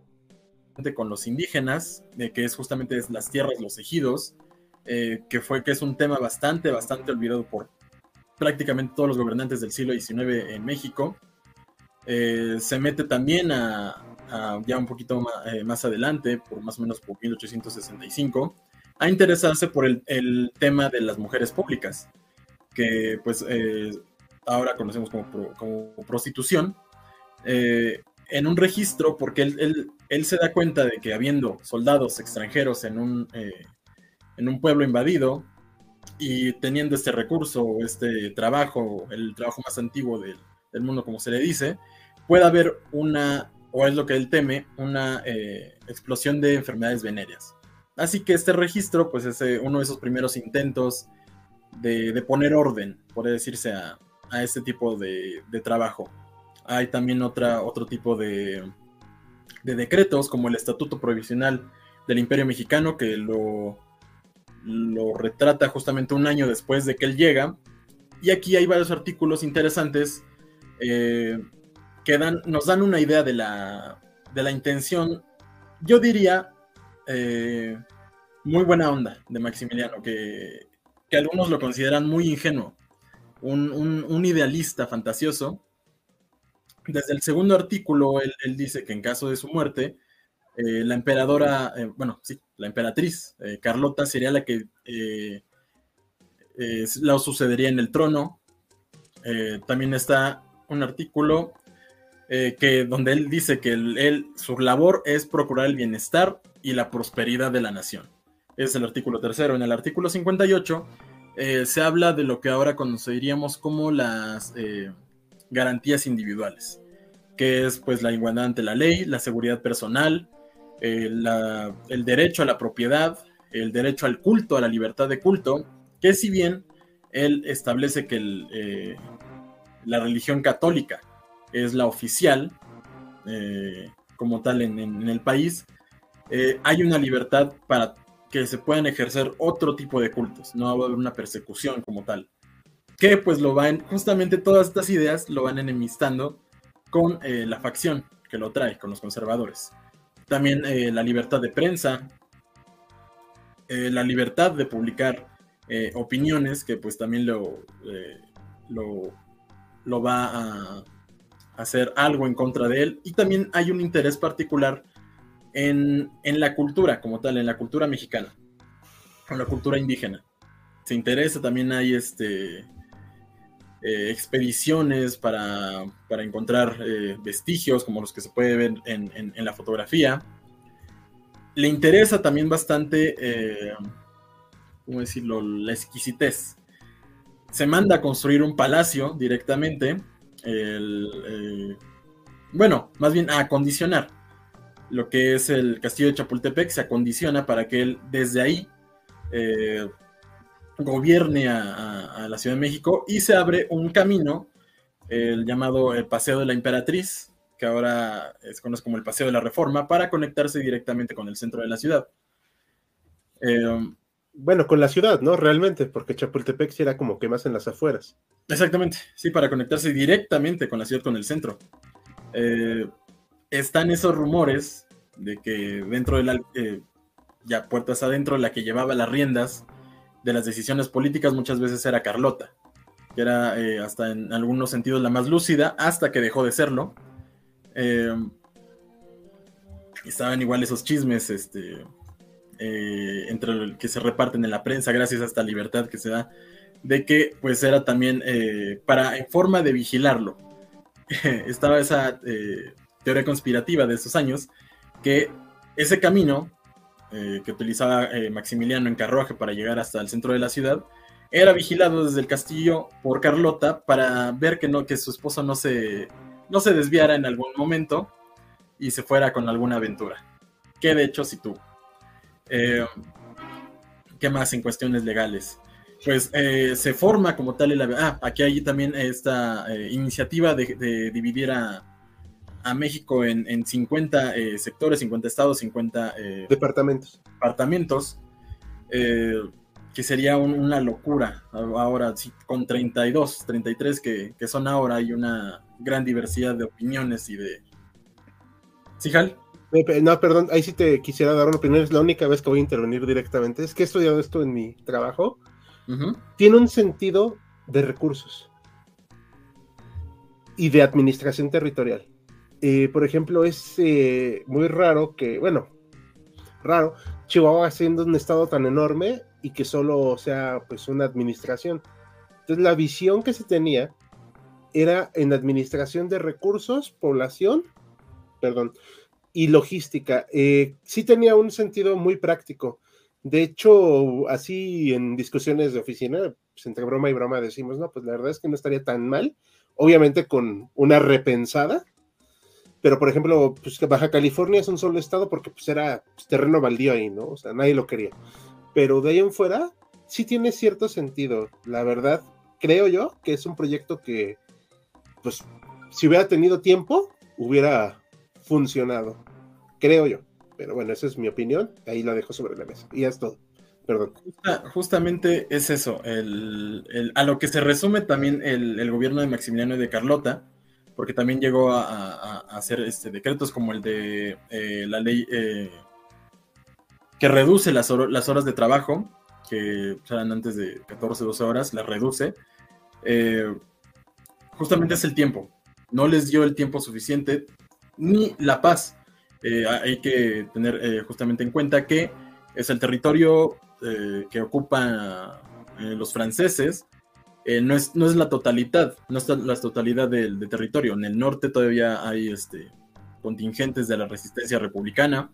con los indígenas, de que es justamente las tierras, los ejidos, eh, que fue que es un tema bastante, bastante olvidado por prácticamente todos los gobernantes del siglo XIX en México. Eh, se mete también a, ya un poquito eh, más, adelante, por más o menos por 1865, a interesarse por el, tema de las mujeres públicas, que pues ahora conocemos como prostitución, en un registro, porque él, él, se da cuenta de que habiendo soldados extranjeros en un, en un pueblo invadido y teniendo este recurso, este trabajo, el trabajo más antiguo del, mundo, como se le dice, puede haber una, o es lo que él teme, una eh, explosión de enfermedades venéreas. Así que este registro, pues es eh, uno de esos primeros intentos de, poner orden, por decirse, a, este tipo de, trabajo. Hay también otra, otro tipo de, de decretos, como el Estatuto Provisional del Imperio Mexicano, que lo lo retrata justamente un año después de que él llega. Y aquí hay varios artículos interesantes eh, que dan, nos dan una idea de la, de la intención, yo diría, eh, muy buena onda de Maximiliano, que, algunos lo consideran muy ingenuo, un, idealista fantasioso. Desde el segundo artículo, él, dice que en caso de su muerte, eh, la emperadora, eh, bueno, sí, la emperatriz eh, Carlota sería la que la sucedería en el trono. también está un artículo que, donde él dice que él, su labor es procurar el bienestar y la prosperidad de la nación. Es el artículo tercero. En el artículo 58 se habla de lo que ahora conoceríamos como las garantías individuales, que es pues la igualdad ante la ley, la seguridad personal, el derecho a la propiedad, el derecho al culto, a la libertad de culto, que si bien él establece que eh, la religión católica es la oficial eh, como tal en, el país, eh, hay una libertad para que se puedan ejercer otro tipo de cultos, no va a haber una persecución como tal. Que pues lo van, justamente todas estas ideas lo van enemistando con la facción que lo trae, con los conservadores también eh, la libertad de prensa, eh, la libertad de publicar eh, opiniones, que pues también lo, lo, va a hacer algo en contra de él, y también hay un interés particular en, la cultura como tal, en la cultura mexicana, en la cultura indígena. Se interesa, también hay este, expediciones para, encontrar vestigios como los que se puede ver en, la fotografía. Le interesa también bastante, eh, ¿cómo decirlo?, la exquisitez. Se manda a construir un palacio directamente, eh, bueno, más bien a acondicionar lo que es el castillo de Chapultepec, se acondiciona para que él desde ahí eh, gobierne a, la Ciudad de México y se abre un camino, el llamado el Paseo de la Emperatriz, que ahora se conoce como el Paseo de la Reforma, para conectarse directamente con el centro de la ciudad. Eh, bueno, con la ciudad, ¿no? Realmente, porque Chapultepec sí era como que más en las afueras. Exactamente, sí, para conectarse directamente con la ciudad, con el centro. Eh, están esos rumores de que dentro de la, eh, ya puertas adentro, la que llevaba las riendas de las decisiones políticas muchas veces era Carlota, que era eh, hasta en algunos sentidos la más lúcida, hasta que dejó de serlo. Eh, estaban igual esos chismes este, eh, entre que se reparten en la prensa gracias a esta libertad que se da, de que pues era también para en forma de vigilarlo. estaba esa teoría conspirativa de esos años, que ese camino eh, que utilizaba eh, Maximiliano en carruaje para llegar hasta el centro de la ciudad, era vigilado desde el castillo por Carlota para ver que, no, que su esposo no se, no se desviara en algún momento y se fuera con alguna aventura. Que de hecho sí tuvo. Eh, ¿Qué más en cuestiones legales? pues eh, se forma como tal el... Ah, aquí hay también esta iniciativa de, dividir a, México en, 50 eh, sectores, 50 estados, 50 departamentos. departamentos que sería una locura ahora, sí, con 32, 33 que, que son ahora, hay una gran diversidad de opiniones y de... ¿Sí, Hal? No, perdón, ahí sí te quisiera dar una opinión, es la única vez que voy a intervenir directamente. Es que he estudiado esto en mi trabajo. Tiene un sentido de recursos y de administración territorial. Eh, por ejemplo, es eh, muy raro que, bueno, raro, Chihuahua siendo un estado tan enorme y que solo sea pues una administración. Entonces la visión que se tenía era en administración de recursos, población, perdón, y logística. Eh, sí tenía un sentido muy práctico. De hecho, así en discusiones de oficina, pues entre broma y broma decimos, no, pues la verdad es que no estaría tan mal, obviamente con una repensada, pero por ejemplo, pues Baja California es un solo estado porque pues era pues, terreno baldío ahí, ¿no? O sea, nadie lo quería. Pero de ahí en fuera, sí tiene cierto sentido. La verdad, creo yo que es un proyecto que, pues, si hubiera tenido tiempo, hubiera funcionado. Creo yo. Pero bueno, esa es mi opinión. Ahí la dejo sobre la mesa. Y ya es todo. Perdón. justamente es eso. a lo que se resume también el, gobierno de Maximiliano y de Carlota, porque también llegó a, hacer este, decretos como el de eh, la ley eh, que reduce las, las, horas de trabajo, que eran antes de 14, 12 horas, las reduce. Eh, justamente es el tiempo. No les dio el tiempo suficiente ni la paz. Hay que tener justamente en cuenta que es el territorio que ocupan los franceses, no, es, no es la totalidad, no es la totalidad del, territorio. En el norte todavía hay este, contingentes de la resistencia republicana.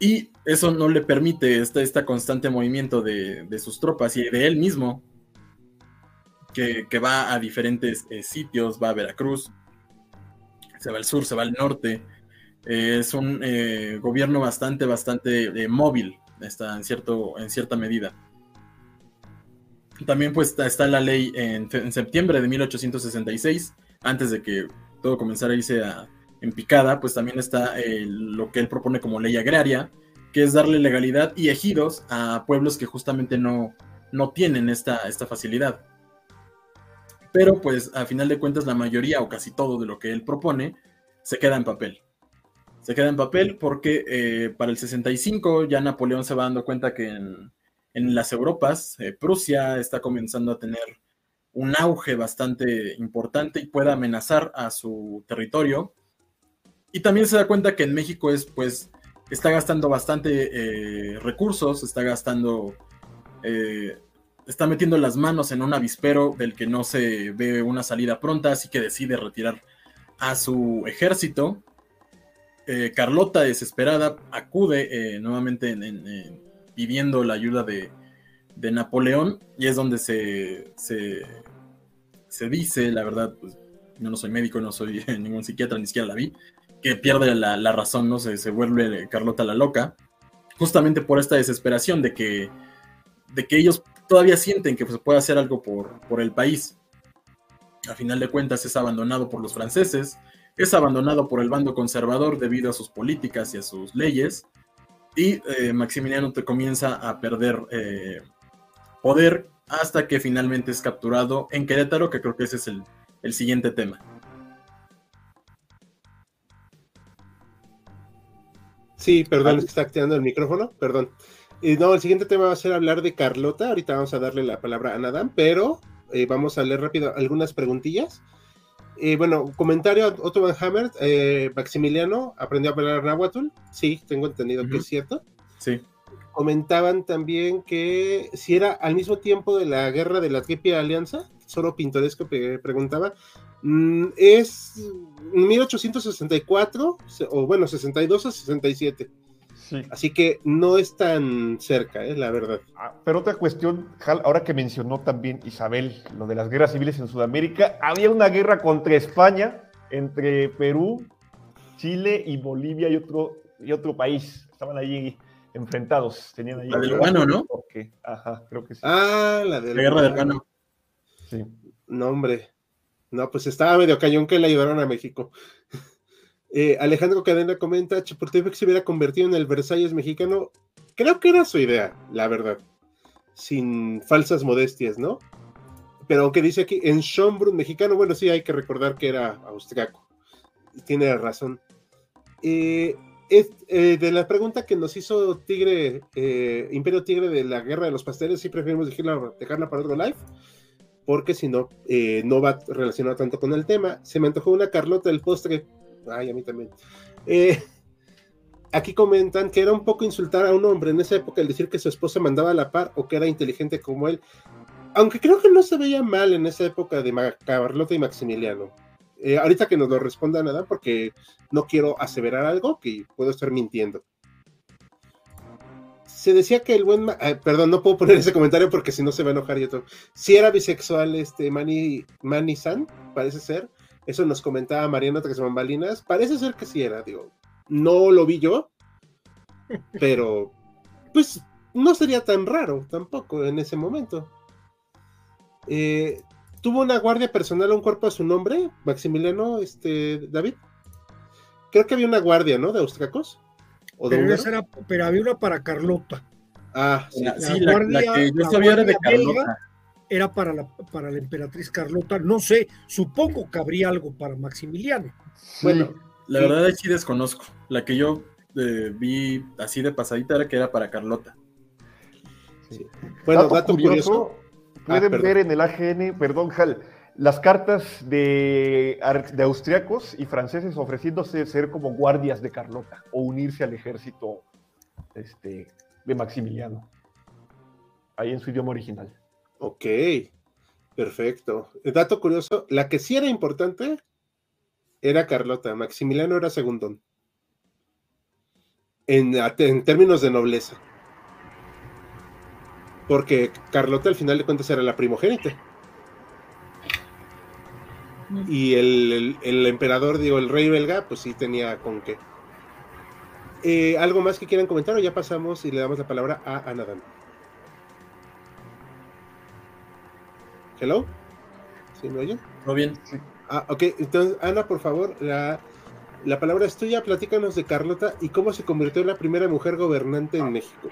Y eso no le permite este, constante movimiento de, de, sus tropas y de él mismo, que, que va a diferentes sitios, va a Veracruz, se va al sur, se va al norte. Eh, es un eh, gobierno bastante, bastante eh, móvil, está en, cierto, en cierta medida. También pues está, la ley en, septiembre de 1866, antes de que todo comenzara a irse en picada, pues también está lo que él propone como ley agraria, que es darle legalidad y ejidos a pueblos que justamente no, no tienen esta, esta facilidad pero pues a final de cuentas la mayoría o casi todo de lo que él propone se queda en papel. Se queda en papel porque eh, para el 65 ya Napoleón se va dando cuenta que en, las Europas eh, Prusia está comenzando a tener un auge bastante importante y puede amenazar a su territorio. Y también se da cuenta que en México es pues está gastando bastante eh, recursos, está gastando está metiendo las manos en un avispero del que no se ve una salida pronta, así que decide retirar a su ejército. Eh, Carlota, desesperada, acude eh, nuevamente pidiendo la ayuda de, Napoleón y es donde se, dice, la verdad, pues, yo no soy médico, no soy ningún psiquiatra, ni siquiera la vi, que pierde la, razón, ¿no? Se, se vuelve Carlota la loca, justamente por esta desesperación de que, de que ellos todavía sienten que se puede hacer algo por, por el país. A final de cuentas es abandonado por los franceses, es abandonado por el bando conservador debido a sus políticas y a sus leyes, y eh, Maximiliano te comienza a perder eh, poder hasta que finalmente es capturado en Querétaro, que creo que ese es el, el siguiente tema. Sí, perdón, está activando el micrófono, perdón no, el siguiente tema va a ser hablar de Carlota. Ahorita vamos a darle la palabra a Nadam, pero eh, vamos a leer rápido algunas preguntillas. Bueno, comentario Otto Van Hammer, eh, Maximiliano aprendió a hablar náhuatl. Sí, tengo entendido que es cierto. Sí. Comentaban también que si era al mismo tiempo de la guerra de la Triple Alianza, solo pintoresco preguntaba, mm, es 1864, o bueno, 62 a 67. Así que no es tan cerca, es ¿eh? la verdad. Ah, pero otra cuestión, ahora que mencionó también Isabel lo de las guerras civiles en Sudamérica, había una guerra contra España entre Perú, Chile y Bolivia y otro, y otro país. Estaban allí enfrentados. Tenían ahí La del Guano, ¿no? Porque, ajá, creo que sí. Ah, la de La guerra del Guano. Sí. No, hombre. No, pues estaba medio cañón que le ayudaron a México. Eh, Alejandro Cadena comenta, Chapultepec se hubiera convertido en el Versalles mexicano. Creo que era su idea, la verdad. Sin falsas modestias, ¿no? Pero aunque dice aquí, en Schönbrunn mexicano, bueno, sí, hay que recordar que era austriaco. Tiene razón. Eh, eh, de la pregunta que nos hizo Tigre, Imperio Tigre de la Guerra de los Pasteles, sí preferimos dejarla, para otro live, porque si no, no va relacionado tanto con el tema. Se me antojó una Carlota del postre. Ay, a mí también. Eh, aquí comentan que era un poco insultar a un hombre en esa época el decir que su esposa mandaba a la par o que era inteligente como él. Aunque creo que no se veía mal en esa época de Carlota y Maximiliano. Eh, ahorita que nos lo responda nada, porque no quiero aseverar algo que puedo estar mintiendo. Se decía que el buen, ah, perdón, no puedo poner ese comentario porque si no se va a enojar y todo. Si era bisexual este Manny, Manny San, parece ser. Eso nos comentaba Mariana tras bambalinas. Parece ser que sí era, digo. No lo vi yo, pero pues no sería tan raro tampoco en ese momento. Eh, ¿Tuvo una guardia personal un cuerpo a su nombre, Maximiliano, este, David? Creo que había una guardia, ¿no? De austriacos. ¿O de Pero, era- había una para Carlota. Ah, sí. La- La sí, la, la guardia- que yo la sabía era de belga. Era para la, para la emperatriz Carlota. No sé, supongo que habría algo para Maximiliano. Bueno, La Sí. verdad ahí sí desconozco. La que yo eh, vi así de pasadita era que era para Carlota. bueno, dato curioso. Pueden Ah, ver en el AGN, perdón, Hal, las cartas de, de austriacos y franceses ofreciéndose ser como guardias de Carlota o unirse al ejército este, de Maximiliano. Ahí en su idioma original. Ok, perfecto. El dato curioso, la que sí era importante era Carlota, Maximiliano era segundón. En, en términos de nobleza. Porque Carlota al final de cuentas era la primogénita. Y el, el- el emperador, digo, el rey belga, pues sí tenía con qué. Eh, ¿Algo más que quieran comentar o ya pasamos y le damos la palabra a Anadan? ¿Hello? ¿Sí me oyen? ¿Todo bien? Ah, ok. Entonces, Ana, por favor, la, la palabra es tuya. Platícanos de Carlota y cómo se convirtió en la primera mujer gobernante en México.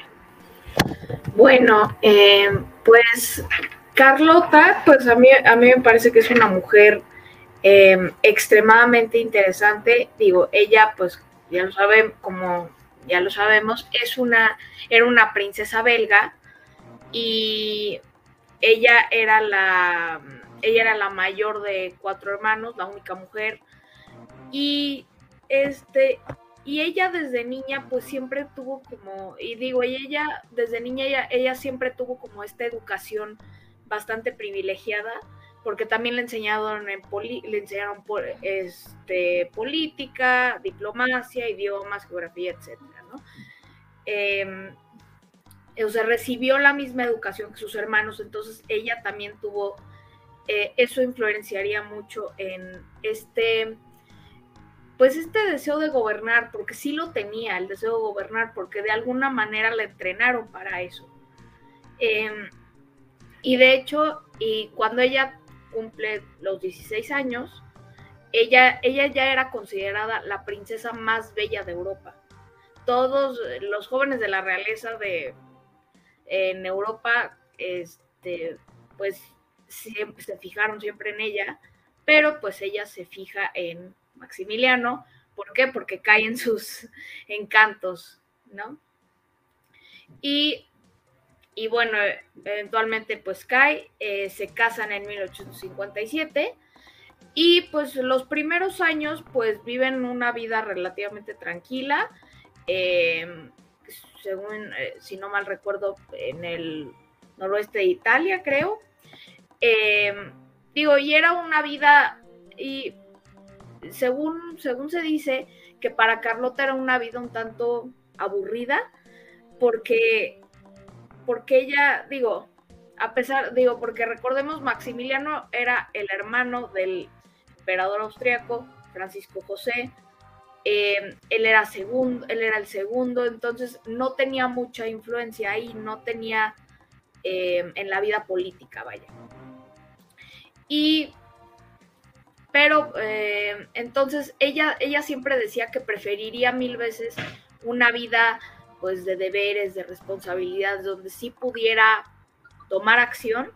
Bueno, eh, pues Carlota, pues a mí, a mí me parece que es una mujer eh, extremadamente interesante. Digo, ella, pues ya lo saben, como ya lo sabemos, es una, era una princesa belga y ella era la, ella era la mayor de cuatro hermanos, la única mujer. Y este y ella desde niña pues siempre tuvo como y digo y ella desde niña ella, ella siempre tuvo como esta educación bastante privilegiada porque también le enseñaron en poli- le enseñaron po- este política diplomacia idiomas geografía etcétera Em, o sea recibió la misma educación que sus hermanos entonces ella también tuvo eh, eso influenciaría mucho en este pues este deseo de gobernar, porque sí lo tenía, el deseo de gobernar, porque de alguna manera la entrenaron para eso. Eh, y de hecho, y cuando ella cumple los 16 años, ella, ella ya era considerada la princesa más bella de Europa. Todos los jóvenes de la realeza de en Europa, este, pues siempre se fijaron siempre en ella, pero pues ella se fija en Maximiliano. ¿Por qué? Porque cae en sus encantos, ¿no? Y, y bueno, eventualmente pues cae, eh, se casan en 1857 y pues los primeros años pues viven una vida relativamente tranquila, eh, según, eh, si no mal recuerdo, en el noroeste de Italia, creo. Eh, digo, y era una vida, y según, según se dice, que para Carlota era una vida un tanto aburrida, porque, porque ella, digo, a pesar, digo, porque recordemos, Maximiliano era el hermano del emperador austriaco, Francisco José, eh, él, era segundo, él era el segundo, entonces no tenía mucha influencia ahí, no tenía eh, en la vida política, vaya. Y, pero eh, entonces ella, ella siempre decía que preferiría mil veces una vida pues de deberes, de responsabilidades, donde sí pudiera tomar acción,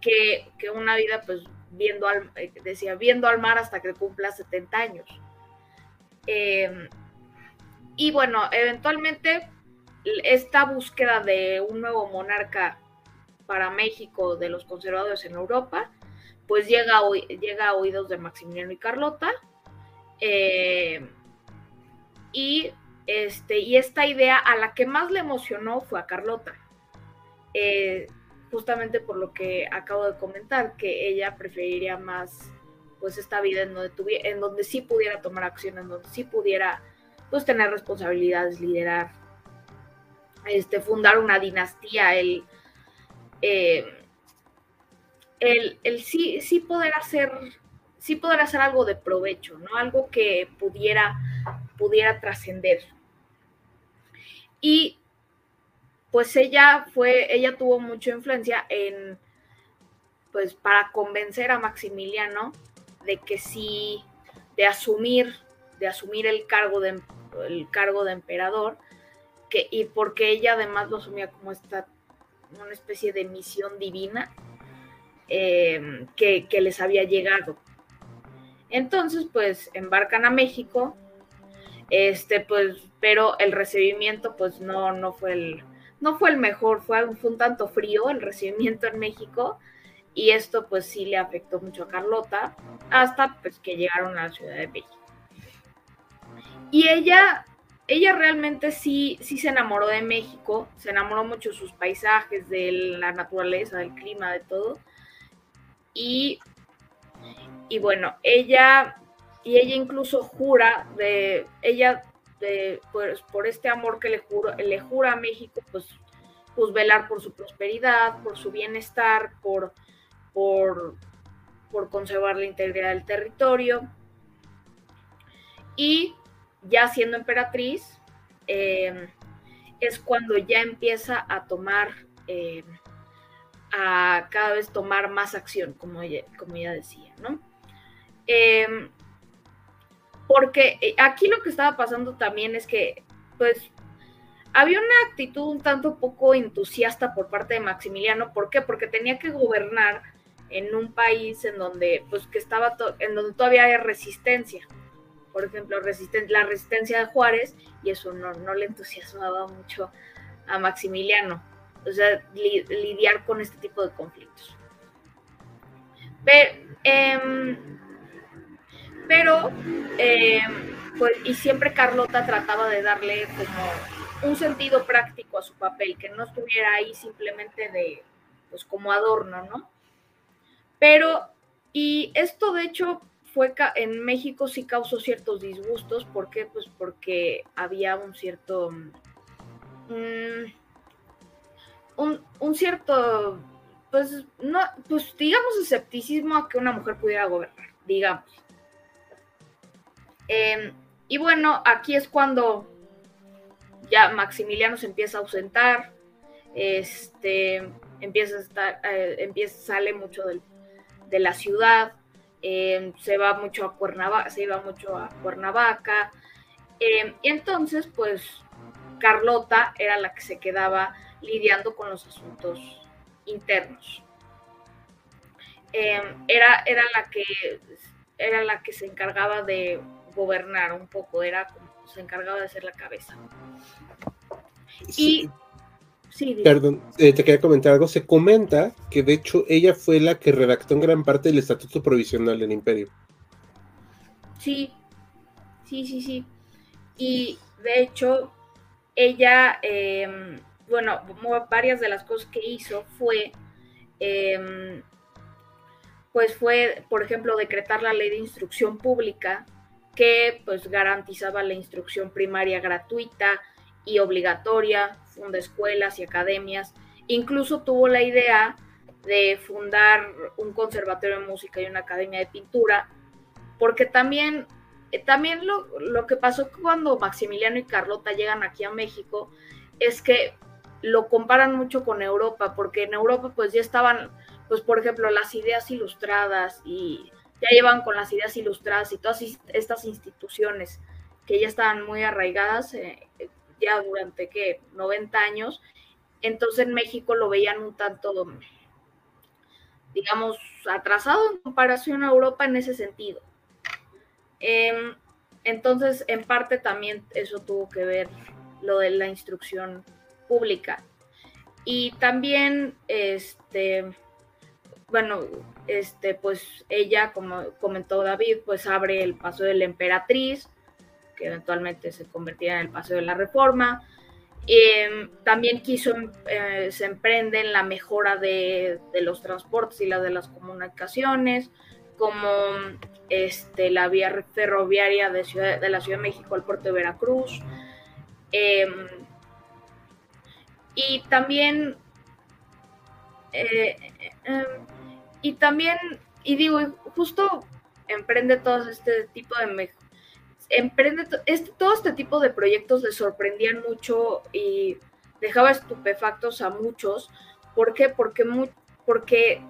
que, que una vida pues viendo al, decía, viendo al mar hasta que cumpla 70 años. Em, y bueno, eventualmente esta búsqueda de un nuevo monarca para México de los conservadores en Europa, pues llega a, llega a oídos de Maximiliano y Carlota. Em, y, este, y esta idea a la que más le emocionó fue a Carlota. Eh, justamente por lo que acabo de comentar, que ella preferiría más pues esta vida en donde, tuviera, en donde sí pudiera tomar acción, en donde sí pudiera pues tener responsabilidades, liderar, este, fundar una dinastía, el, eh, el, el, sí, sí poder hacer, sí poder hacer algo de provecho, ¿no? Algo que pudiera, pudiera trascender. Y pues ella fue, ella tuvo mucha influencia en, pues para convencer a Maximiliano de que sí, de asumir, de asumir el cargo de, el cargo de emperador, que, y porque ella además lo asumía como esta, una especie de misión divina em, que, les había llegado. Entonces, pues embarcan a México, este, pues, pero el recibimiento, pues no, no fue el, no fue el mejor, fue, fue un tanto frío el recibimiento en México y esto pues sí le afectó mucho a Carlota hasta pues que llegaron a la Ciudad de México. Y ella, ella realmente sí, sí se enamoró de México, se enamoró mucho de sus paisajes, de la naturaleza, del clima, de todo. Y, y bueno, ella, y ella incluso jura de, ella, de, pues, por este amor que le, juro, le jura a México, pues, pues velar por su prosperidad, por su bienestar, por por, por conservar la integridad del territorio. Y ya siendo emperatriz, em, es cuando ya empieza a tomar, em, a cada vez tomar más acción, como ella, como ella decía, ¿no? Em, porque eh, aquí lo que estaba pasando también es que, pues, había una actitud un tanto poco entusiasta por parte de Maximiliano. ¿Por qué? Porque tenía que gobernar en un país en donde, pues, que estaba, en donde todavía hay resistencia. Por ejemplo, la resistencia de Juárez, y eso no, no le entusiasmaba mucho a Maximiliano. O sea, lidiar con este tipo de conflictos. Pero, em, pero em, pues, y siempre Carlota trataba de darle como un sentido práctico a su papel, que no estuviera ahí simplemente de, pues como adorno, ¿no? Pero, y esto de hecho fue en México sí causó ciertos disgustos. ¿Por qué? Pues porque había un cierto. Mm, un, cierto. Pues, no, pues digamos escepticismo a que una mujer pudiera gobernar, digamos. Em, y bueno, aquí es cuando ya Maximiliano se empieza a ausentar, este, empieza a estar, eh, empieza, sale mucho del de la ciudad, eh, se va mucho a Cuernavaca, se iba mucho a Cuernavaca, eh, y entonces pues Carlota era la que se quedaba lidiando con los asuntos internos. Eh, era, era, la que, era la que se encargaba de gobernar un poco, era como se encargaba de hacer la cabeza. Y Perdón, eh, te quería comentar algo. Se comenta que de hecho ella fue la que redactó en gran parte el estatuto provisional del imperio. Sí, sí, sí, sí. Y de hecho, ella, em, bueno, varias de las cosas que hizo fue, em, pues fue, por ejemplo, decretar la ley de instrucción pública que pues garantizaba la instrucción primaria gratuita y obligatoria, funda escuelas y academias. Incluso tuvo la idea de fundar un conservatorio de música y una academia de pintura, porque también eh, también lo, lo que pasó cuando Maximiliano y Carlota llegan aquí a México es que lo comparan mucho con Europa, porque en Europa pues ya estaban, pues por ejemplo, las ideas ilustradas y ya llevan con las ideas ilustradas y todas estas instituciones que ya estaban muy arraigadas eh, durante que 90 años. Entonces en México lo veían un tanto, digamos, atrasado en comparación a Europa en ese sentido. Em, entonces, en parte también eso tuvo que ver lo de la instrucción pública. Y también, este, bueno, este, pues ella, como comentó David, pues abre el paso de la emperatriz, que eventualmente se convertirá en el paso de la reforma. Em, también quiso, eh, se emprende en la mejora de, los transportes y la de las comunicaciones, como este, la vía ferroviaria de, la Ciudad de México al puerto de Veracruz. Em, y también, eh, em, y también, y digo, justo emprende todo este tipo de emprende este, todo este tipo de proyectos le sorprendían mucho y dejaba estupefactos a muchos. ¿Por qué? Porque, porque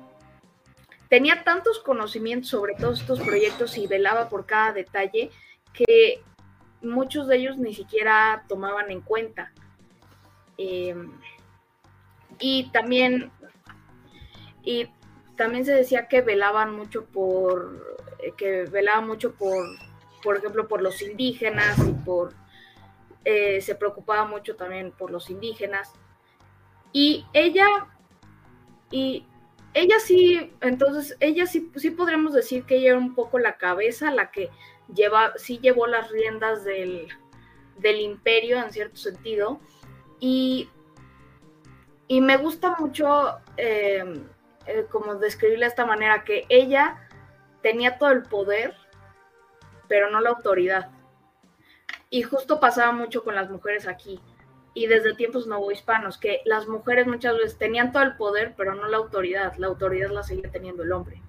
tenía tantos conocimientos sobre todos estos proyectos y velaba por cada detalle que muchos de ellos ni siquiera tomaban en cuenta. Em, y también, y también se decía que velaban mucho por, eh, que velaban mucho por, por ejemplo, por los indígenas y por, eh, se preocupaba mucho también por los indígenas. Y ella, y ella sí, entonces, ella sí, sí podremos decir que ella era un poco la cabeza, la que lleva, sí llevó las riendas del, del imperio en cierto sentido. Y, y me gusta mucho eh, eh, como describirla de esta manera, que ella tenía todo el poder, pero no la autoridad. Y justo pasaba mucho con las mujeres aquí y desde tiempos novohispanos, que las mujeres muchas veces tenían todo el poder, pero no la autoridad. La autoridad la seguía teniendo el hombre.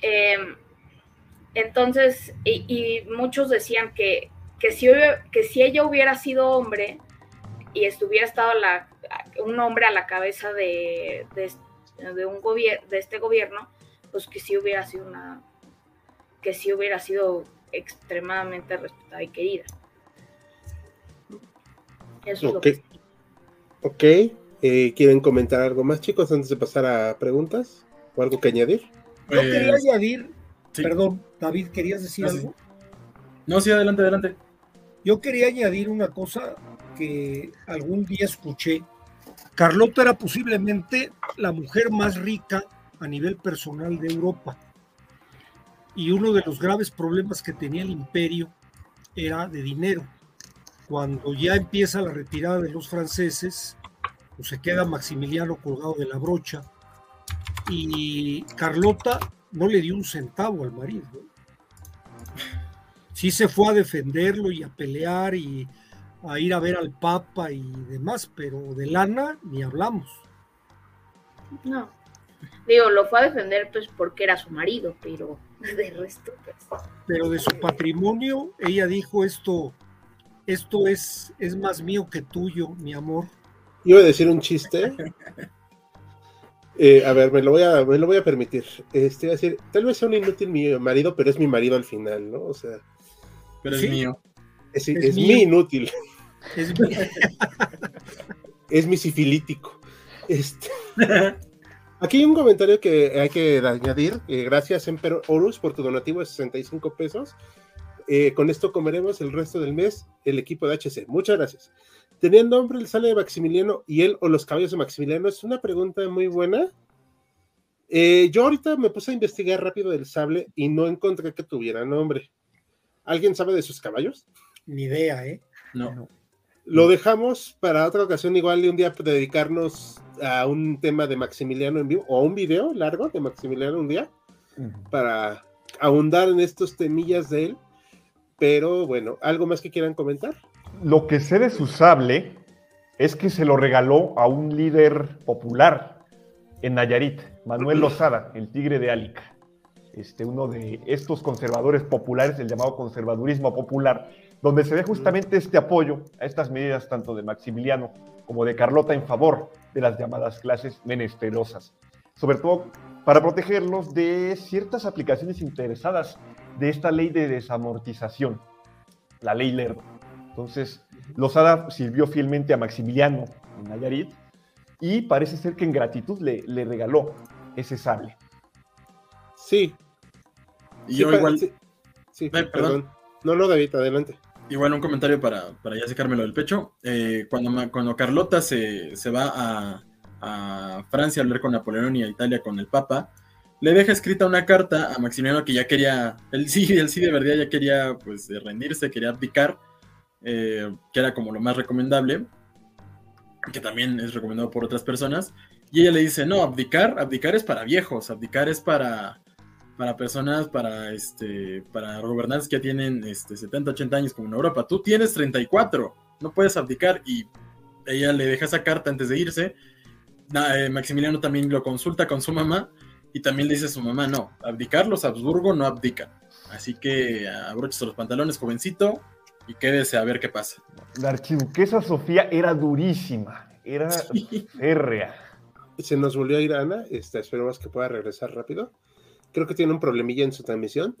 Em, entonces, y, muchos decían que, que, si, que si ella hubiera sido hombre y estuviera estado un hombre a la cabeza de, de, de este gobierno, pues que sí hubiera sido una, que sí hubiera sido extremadamente respetada y querida. ok. Ok. Eh, ¿Quieren comentar algo más, chicos, antes de pasar a preguntas? ¿O algo que añadir? Yo quería pues, añadir, perdón, David, ¿querías decir ah, algo? No, sí, adelante, adelante. Yo quería añadir una cosa que algún día escuché. Carlota era posiblemente la mujer más rica a nivel personal de Europa. Y uno de los graves problemas que tenía el imperio era de dinero cuando ya empieza la retirada de los franceses, pues se queda Maximiliano colgado de la brocha y Carlota no le dio un centavo al marido. Sí se fue a defenderlo y a pelear y a ir a ver al Papa y demás, pero de lana ni hablamos. No. Digo, lo fue a defender pues porque era su marido, pero de resto pues. Pero de su patrimonio, ella dijo esto, esto es, es más mío que tuyo, mi amor. Iba a decir un chiste. Eh, a ver, me lo voy a, me lo voy a permitir. Este, a decir, tal vez sea un inútil mi marido, pero es mi marido al final, ¿no? O sea. Pero es mío. Es, mi inútil. Es mi... es mi sifilítico. Este. Aquí hay un comentario que hay que añadir. Eh, gracias, Emperor Horus, por tu donativo de 65 pesos. Eh, con esto comeremos el resto del mes el equipo de HC. Muchas gracias. ¿Tenía nombre el sale de Maximiliano y él o los caballos de Maximiliano? Es una pregunta muy buena. Eh, yo ahorita me puse a investigar rápido del sable y no encontré que tuviera nombre. ¿Alguien sabe de sus caballos? Ni idea, ¿eh? No. Lo dejamos para otra ocasión, igual de un día dedicarnos a un tema de Maximiliano en vivo o a un video largo de Maximiliano un día para ahondar en estos temillas de él. Pero bueno, ¿algo más que quieran comentar? Lo que sé de su sable es que se lo regaló a un líder popular en Nayarit, Manuel Lozada, el tigre de Álica. este, uno de estos conservadores populares, el llamado conservadurismo popular, donde se ve justamente este apoyo a estas medidas tanto de Maximiliano como de Carlota en favor de las llamadas clases menesterosas, sobre todo para protegerlos de ciertas aplicaciones interesadas de esta ley de desamortización, la ley Lerdo. Entonces, Lozada sirvió fielmente a Maximiliano en Nayarit y parece ser que en gratitud le, le regaló ese sable. Sí. Y Sí, yo igual, sí, sí, Ay, perdón. perdón. No, no, David, adelante. Igual un comentario para, para ya sacármelo del pecho. Eh, cuando, cuando Carlota se, se va a, a Francia a hablar con Napoleón y a Italia con el Papa, le deja escrita una carta a Maximiliano que ya quería, él sí, él sí de verdad ya quería pues eh, rendirse, quería abdicar, eh, que era como lo más recomendable, que también es recomendado por otras personas, y ella le dice, no, abdicar, abdicar es para viejos, abdicar es para, para personas, para, este, para gobernantes que tienen este, 70, 80 años como en Europa, tú tienes 34, no puedes abdicar, y ella le deja esa carta antes de irse, eh, Maximiliano también lo consulta con su mamá, y también le dice a su mamá, no, abdicar los Habsburgo no abdican. Así que abróchese los pantalones, jovencito, y quédese a ver qué pasa. La archiduquesa Sofía era durísima, era férrea. Se nos volvió a ir Ana, este, esperemos que pueda regresar rápido. Creo que tiene un problemilla en su transmisión.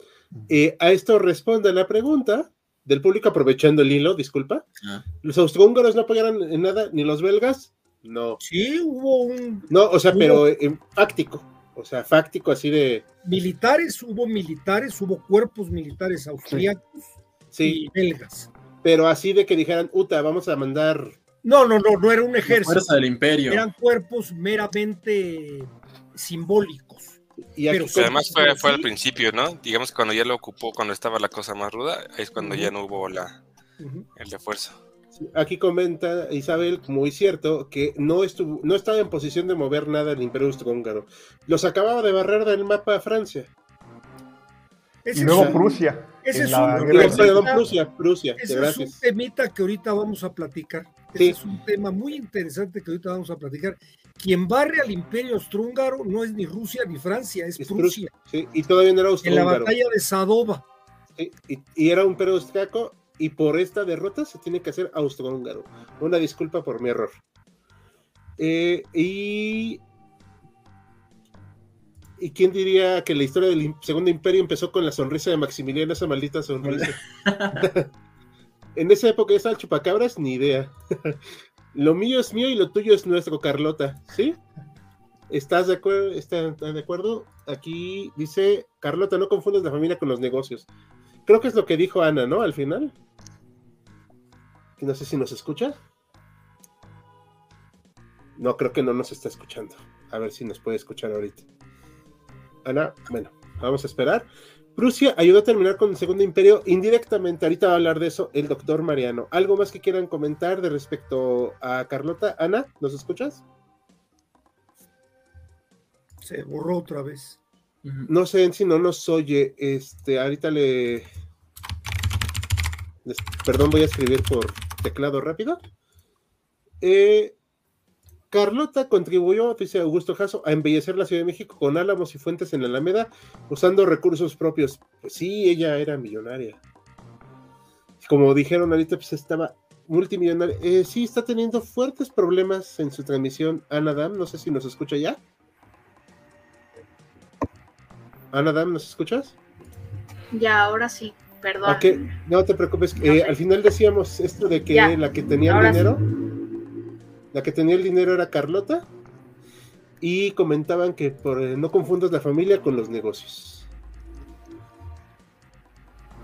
Eh, a esto responde la pregunta del público, aprovechando el hilo, disculpa. Ah, ¿Los austrohúngaros no apoyaron en nada, ni los belgas? No. Sí, hubo un No, o sea, Hubo- pero eh, fáctico. O sea, fáctico así de. militares, hubo militares, hubo cuerpos militares austríacos Sí, y belgas. pero así de que dijeran, Uta, vamos a mandar. No, no, no, no era un la ejército, fuerza del imperio. eran cuerpos meramente simbólicos. Y aquí Pero además fue, fue al principio, ¿no? Digamos que cuando ya lo ocupó, cuando estaba la cosa más ruda, es cuando ya no hubo la, Ujú. el refuerzo. Aquí comenta Isabel, muy cierto, que no, estuvo, no estaba en posición de mover nada el Imperio Austrohúngaro. Los acababa de barrer del mapa a Francia. Ese Y luego es Prusia. ese es un- perdón, Prusia, Prusia, Ese es un temita que ahorita vamos a platicar. Ese Sí. es un tema muy interesante que ahorita vamos a platicar. Quien barre al imperio austrohúngaro no es ni Rusia ni Francia, es, Es Prusia. Sí, y todavía no era En la batalla de Sadova. Sí, y, y era un imperio austriaco, y por esta derrota se tiene que hacer austrohúngaro. Una disculpa por mi error. Eh, y. ¿Y quién diría que la historia del Segundo Imperio empezó con la sonrisa de Maximiliano, esa maldita sonrisa? en esa época ya estaba chupacabras, ni idea. Lo mío es mío y lo tuyo es nuestro, Carlota. ¿Sí? ¿Estás de acuerdo? ¿Estás de acuerdo? Aquí dice, Carlota, no confundas la familia con los negocios. Creo que es lo que dijo Ana, ¿no? Al final. No sé si nos escucha. No, creo que no nos está escuchando. A ver si nos puede escuchar ahorita. Ana, bueno, vamos a esperar. Prusia ayudó a terminar con el Segundo Imperio indirectamente. Ahorita va a hablar de eso el doctor Mariano. ¿Algo más que quieran comentar de respecto a Carlota? Ana, ¿nos escuchas? Se borró otra vez. No sé en si no nos oye. Este, ahorita le. les- Perdón, voy a escribir por teclado rápido. Eh, Carlota contribuyó, dice Augusto Jasso, a embellecer la Ciudad de México con álamos y fuentes en la Alameda, usando recursos propios. Pues sí, ella era millonaria. Como dijeron ahorita, pues estaba multimillonaria. Eh, sí, está teniendo fuertes problemas en su transmisión. Ana Dam, no sé si nos escucha ya. Ana Dam, ¿nos escuchas? Ya, ahora sí, perdón. No te preocupes. No eh, sé. al final decíamos esto de que Ya, la que tenía el dinero, la que tenía el dinero era Carlota, y comentaban que por, eh, no confundas la familia con los negocios.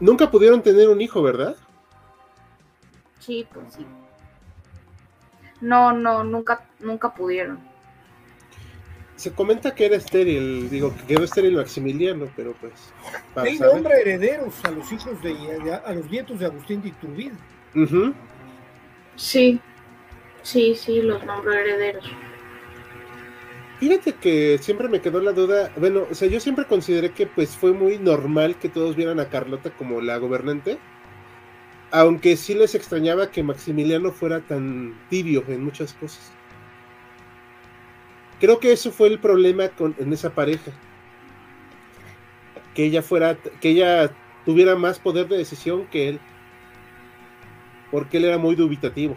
Nunca pudieron tener un hijo, ¿verdad? Sí, pues sí. No, no, nunca, nunca pudieron. Se comenta que era estéril, digo, que quedó estéril Maximiliano, pero pues. para Hay saber. nombre herederos a los hijos de, a los nietos de Agustín de Iturbide. Ujú. Sí, sí, sí, los nombres herederos. Fíjate que siempre me quedó la duda, bueno, o sea, yo siempre consideré que pues fue muy normal que todos vieran a Carlota como la gobernante, aunque sí les extrañaba que Maximiliano fuera tan tibio en muchas cosas. Creo que eso fue el problema con, en esa pareja. que ella fuera, que ella tuviera más poder de decisión que él, porque él era muy dubitativo.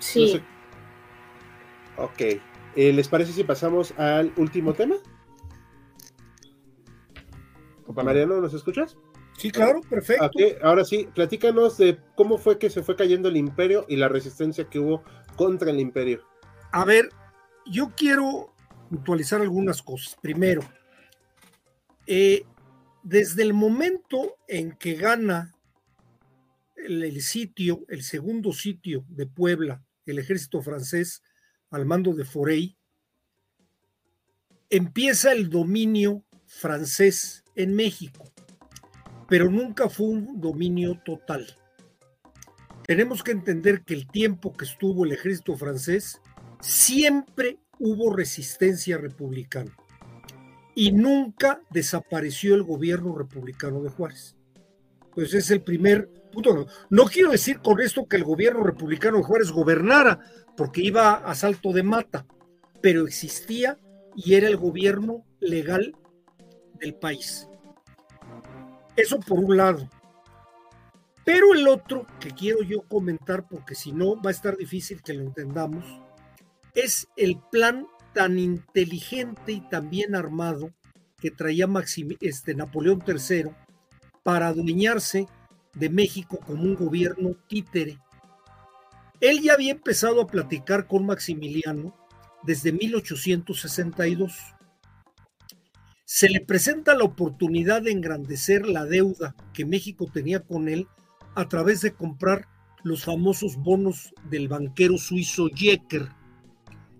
Sí. Ok. Eh, ¿Les parece si pasamos al último tema? Mariano, ¿nos escuchas? Sí, claro, perfecto. Okay, ahora sí, platícanos de cómo fue que se fue cayendo el imperio y la resistencia que hubo contra el imperio. A ver, yo quiero puntualizar algunas cosas. Primero, eh, desde el momento en que gana el, el, sitio, el segundo sitio de Puebla, el ejército francés al mando de Forey, empieza el dominio francés en México, pero nunca fue un dominio total. Tenemos que entender que el tiempo que estuvo el ejército francés, siempre hubo resistencia republicana y nunca desapareció el gobierno republicano de Juárez. Pues es el primer punto. No quiero decir con esto que el gobierno republicano de Juárez gobernara, porque iba a salto de mata, pero existía y era el gobierno legal del país. Eso por un lado. Pero el otro que quiero yo comentar, porque si no va a estar difícil que lo entendamos, es el plan tan inteligente y tan bien armado que traía Maxim, este, Napoleón III para adueñarse de México como un gobierno títere. Él ya había empezado a platicar con Maximiliano desde 1862. Se le presenta la oportunidad de engrandecer la deuda que México tenía con él a través de comprar los famosos bonos del banquero suizo Jecker,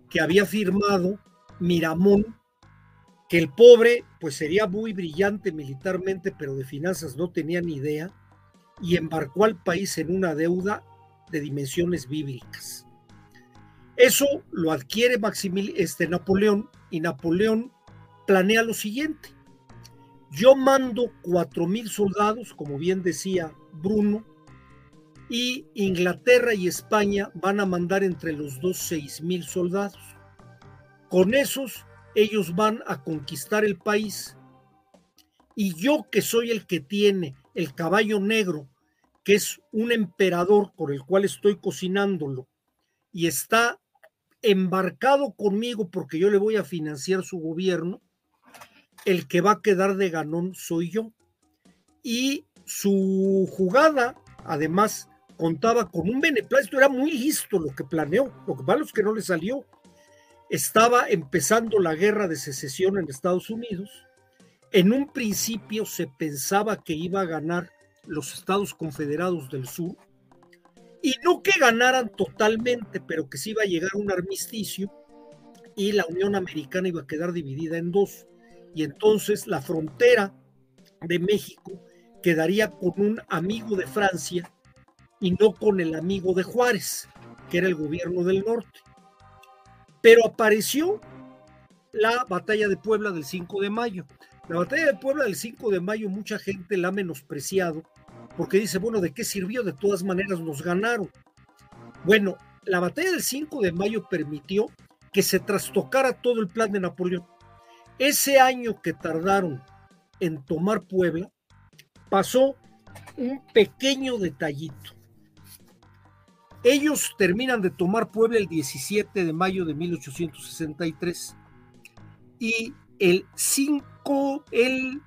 que había firmado Miramón, que el pobre pues sería muy brillante militarmente, pero de finanzas no tenía ni idea, y embarcó al país en una deuda de dimensiones bíblicas. Eso lo adquiere Maximil este, Napoleón y Napoleón planea lo siguiente. Yo mando cuatro mil soldados, como bien decía Bruno, y Inglaterra y España van a mandar entre los dos seis mil soldados. Con esos ellos van a conquistar el país. Y yo que soy el que tiene el caballo negro, que es un emperador con el cual estoy cocinándolo, y está embarcado conmigo porque yo le voy a financiar su gobierno, el que va a quedar de ganón soy yo. Y su jugada, además, contaba con un beneplácito, era muy listo lo que planeó, lo que malo es que no le salió. Estaba empezando la guerra de secesión en Estados Unidos. En un principio se pensaba que iba a ganar los Estados Confederados del Sur, y no que ganaran totalmente, pero que sí iba a llegar un armisticio y la Unión Americana iba a quedar dividida en dos. Y entonces la frontera de México quedaría con un amigo de Francia y no con el amigo de Juárez, que era el gobierno del norte. Pero apareció la batalla de Puebla del 5 de mayo. La batalla de Puebla del 5 de mayo mucha gente la ha menospreciado porque dice, bueno, ¿de qué sirvió? De todas maneras nos ganaron. Bueno, la batalla del 5 de mayo permitió que se trastocara todo el plan de Napoleón. Ese año que tardaron en tomar Puebla, pasó un pequeño detallito. Ellos terminan de tomar Puebla el 17 de mayo de 1863 y el 5, el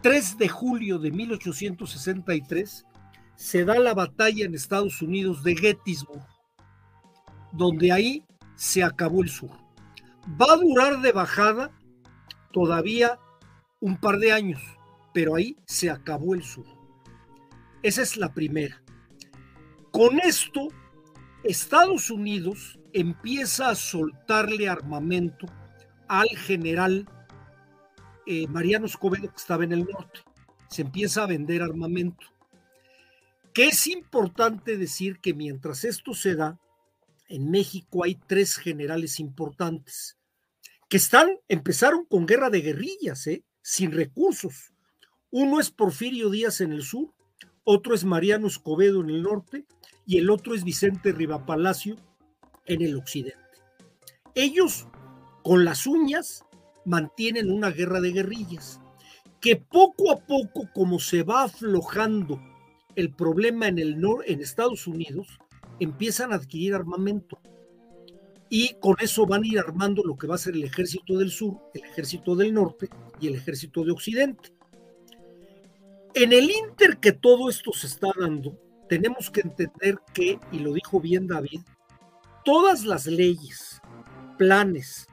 3 de julio de 1863 se da la batalla en Estados Unidos de Gettysburg, donde ahí se acabó el sur. Va a durar de bajada todavía un par de años, pero ahí se acabó el sur. Esa es la primera. Con esto, Estados Unidos empieza a soltarle armamento al general eh, Mariano Escobedo, que estaba en el norte. Se empieza a vender armamento. Que es importante decir que mientras esto se da, en México hay tres generales importantes que están, empezaron con guerra de guerrillas, ¿eh? sin recursos. Uno es Porfirio Díaz en el sur, otro es Mariano Escobedo en el norte y el otro es Vicente Rivapalacio en el occidente. Ellos, con las uñas, mantienen una guerra de guerrillas. que poco a poco, como se va aflojando el problema en, el nor en Estados Unidos, empiezan a adquirir armamento. Y con eso van a ir armando lo que va a ser el ejército del sur, el ejército del norte y el ejército de occidente. En el inter que todo esto se está dando, tenemos que entender que, y lo dijo bien David, todas las leyes, planes,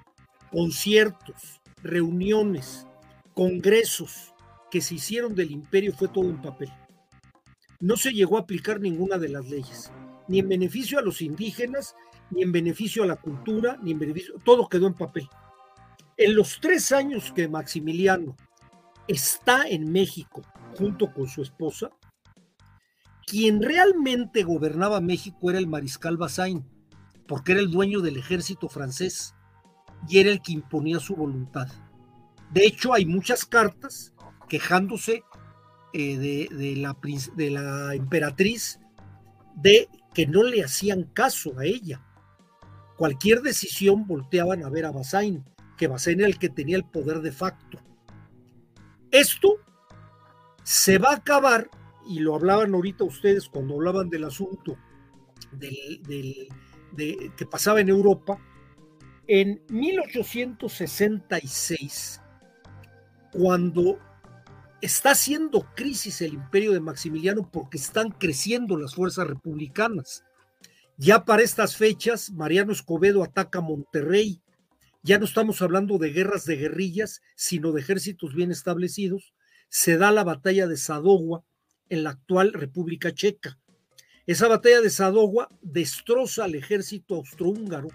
conciertos, reuniones, congresos que se hicieron del imperio fue todo en papel. No se llegó a aplicar ninguna de las leyes, ni en beneficio a los indígenas, ni en beneficio a la cultura, ni en beneficio, todo quedó en papel. En los tres años que Maximiliano está en México junto con su esposa, quien realmente gobernaba México era el mariscal Bazaine, porque era el dueño del ejército francés y era el que imponía su voluntad. De hecho, hay muchas cartas quejándose eh, de, la, emperatriz de que no le hacían caso a ella. Cualquier decisión volteaban a ver a Bazaine, que Bazaine era el que tenía el poder de facto. Esto se va a acabar, y lo hablaban ahorita ustedes cuando hablaban del asunto de, que pasaba en Europa, en 1866, cuando está haciendo crisis el imperio de Maximiliano porque están creciendo las fuerzas republicanas. Ya para estas fechas, Mariano Escobedo ataca Monterrey. Ya no estamos hablando de guerras de guerrillas, sino de ejércitos bien establecidos. Se da la batalla de Sadogua en la actual República Checa. Esa batalla de Sadogua destroza al ejército austrohúngaro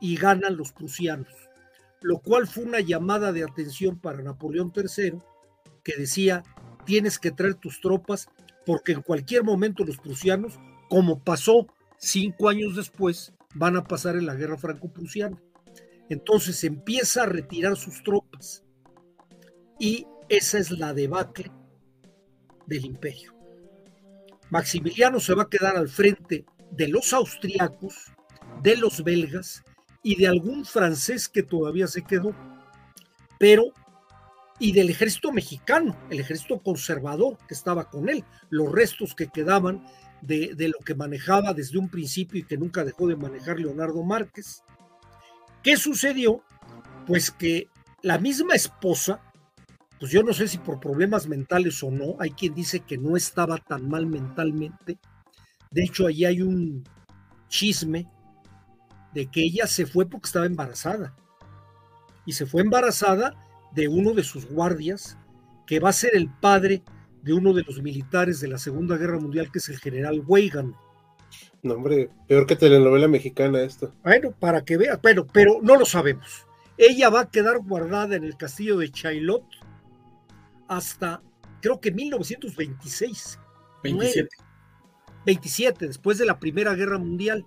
y ganan los prusianos, lo cual fue una llamada de atención para Napoleón III, que decía, tienes que traer tus tropas porque en cualquier momento los prusianos, como pasó cinco años después, van a pasar en la guerra franco-prusiana. Entonces empieza a retirar sus tropas y esa es la debacle del imperio. Maximiliano se va a quedar al frente de los austriacos, de los belgas y de algún francés que todavía se quedó, pero y del ejército mexicano, el ejército conservador que estaba con él, los restos que quedaban de, de, lo que manejaba desde un principio y que nunca dejó de manejar Leonardo Márquez. ¿Qué sucedió? Pues que la misma esposa, pues yo no sé si por problemas mentales o no, hay quien dice que no estaba tan mal mentalmente. De hecho, ahí hay un chisme de que ella se fue porque estaba embarazada. Y se fue embarazada de uno de sus guardias, que va a ser el padre de uno de los militares de la Segunda Guerra Mundial, que es el general Weigand. No, hombre, peor que telenovela mexicana esto. Bueno, para que vea, pero, pero no lo sabemos. Ella va a quedar guardada en el castillo de Chaillot hasta, creo que 1926. 27. 27, después de la Primera Guerra Mundial.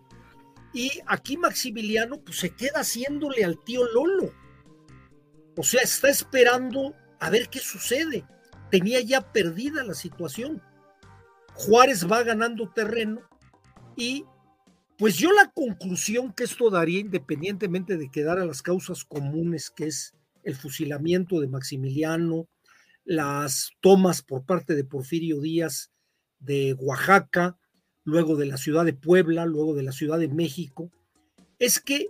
Y aquí Maximiliano pues, se queda haciéndole al tío Lolo. O sea, está esperando a ver qué sucede. Tenía ya perdida la situación. Juárez va ganando terreno y pues yo la conclusión que esto daría, independientemente de quedar a las causas comunes, que es el fusilamiento de Maximiliano, las tomas por parte de Porfirio Díaz de Oaxaca, luego de la ciudad de Puebla, luego de la ciudad de México, es que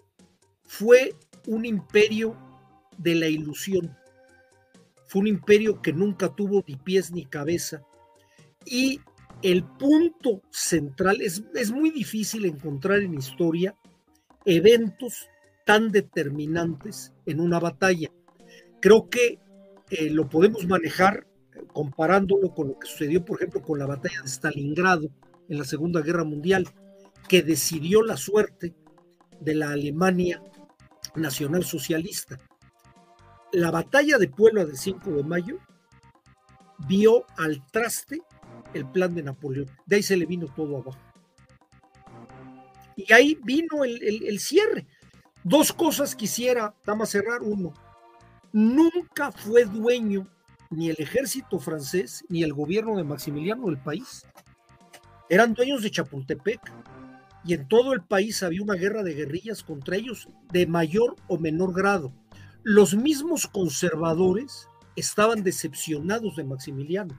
fue un imperio de la ilusión. Fue un imperio que nunca tuvo ni pies ni cabeza. Y el punto central, es, es muy difícil encontrar en historia eventos tan determinantes en una batalla. Creo que eh, lo podemos manejar comparándolo con lo que sucedió, por ejemplo, con la batalla de Stalingrado en la Segunda Guerra Mundial, que decidió la suerte de la Alemania nacional socialista la batalla de Puebla del 5 de mayo vio al traste el plan de Napoleón. De ahí se le vino todo abajo. Y ahí vino el, cierre. Dos cosas quisiera, a cerrar. Uno, nunca fue dueño ni el ejército francés ni el gobierno de Maximiliano del país. Eran dueños de Chapultepec y en todo el país había una guerra de guerrillas contra ellos de mayor o menor grado los mismos conservadores estaban decepcionados de Maximiliano.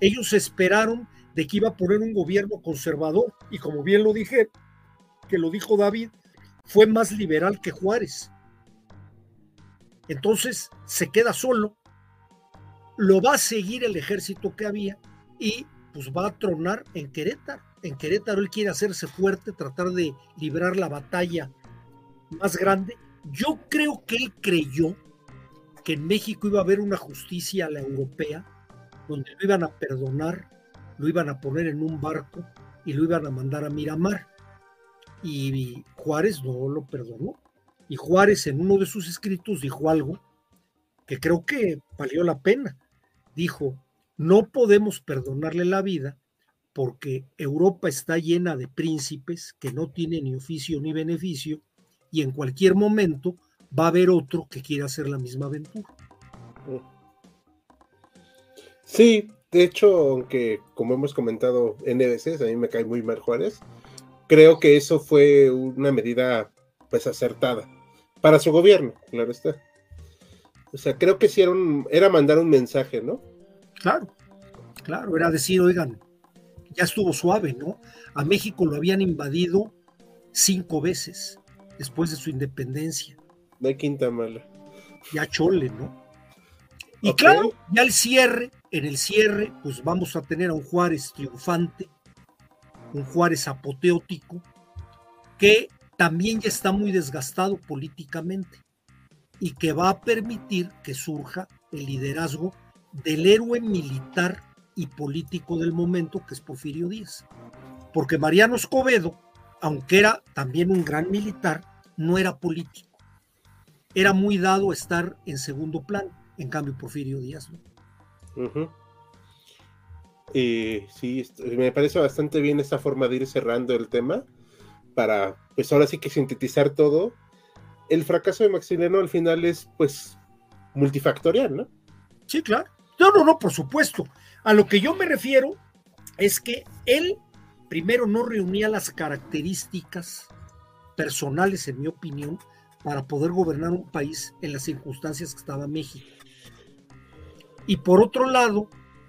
Ellos esperaron de que iba a poner un gobierno conservador y como bien lo dije, que lo dijo David, fue más liberal que Juárez. Entonces se queda solo, lo va a seguir el ejército que había y pues va a tronar en Querétaro. En Querétaro él quiere hacerse fuerte, tratar de librar la batalla más grande. Yo creo que él creyó que en México iba a haber una justicia a la europea, donde lo iban a perdonar, lo iban a poner en un barco y lo iban a mandar a Miramar. Y Juárez no lo perdonó. Y Juárez en uno de sus escritos dijo algo que creo que valió la pena. Dijo, no podemos perdonarle la vida porque Europa está llena de príncipes que no tienen ni oficio ni beneficio y en cualquier momento va a haber otro que quiera hacer la misma aventura. Sí, de hecho, aunque como hemos comentado en veces, a mí me cae muy mal Juárez, creo que eso fue una medida pues acertada para su gobierno, claro está. O sea, creo que sí era, era mandar un mensaje, ¿no? Claro, claro, era decir, oigan, ya estuvo suave, ¿no? A México lo habían invadido cinco veces después de su independencia. De quinta mala. Ya chole, ¿no? Y claro, ya el cierre, en el cierre, pues vamos a tener a un Juárez triunfante, un Juárez apoteótico, que también ya está muy desgastado políticamente y que va a permitir que surja el liderazgo del héroe militar y político del momento, que es Porfirio Díaz. Porque Mariano Escobedo, aunque era también un gran militar, no era político. Era muy dado a estar en segundo plano, en cambio Porfirio Díaz no. Sí, me parece bastante bien esta forma de ir cerrando el tema para, pues ahora sí que sintetizar todo. El fracaso de Maximiliano al final es, pues, multifactorial, ¿no? Sí, claro. No, no, no, por supuesto. A lo que yo me refiero es que él primero no reunía las características personales, en mi opinión, para poder gobernar un país en las circunstancias que estaba México. Y por otro lado,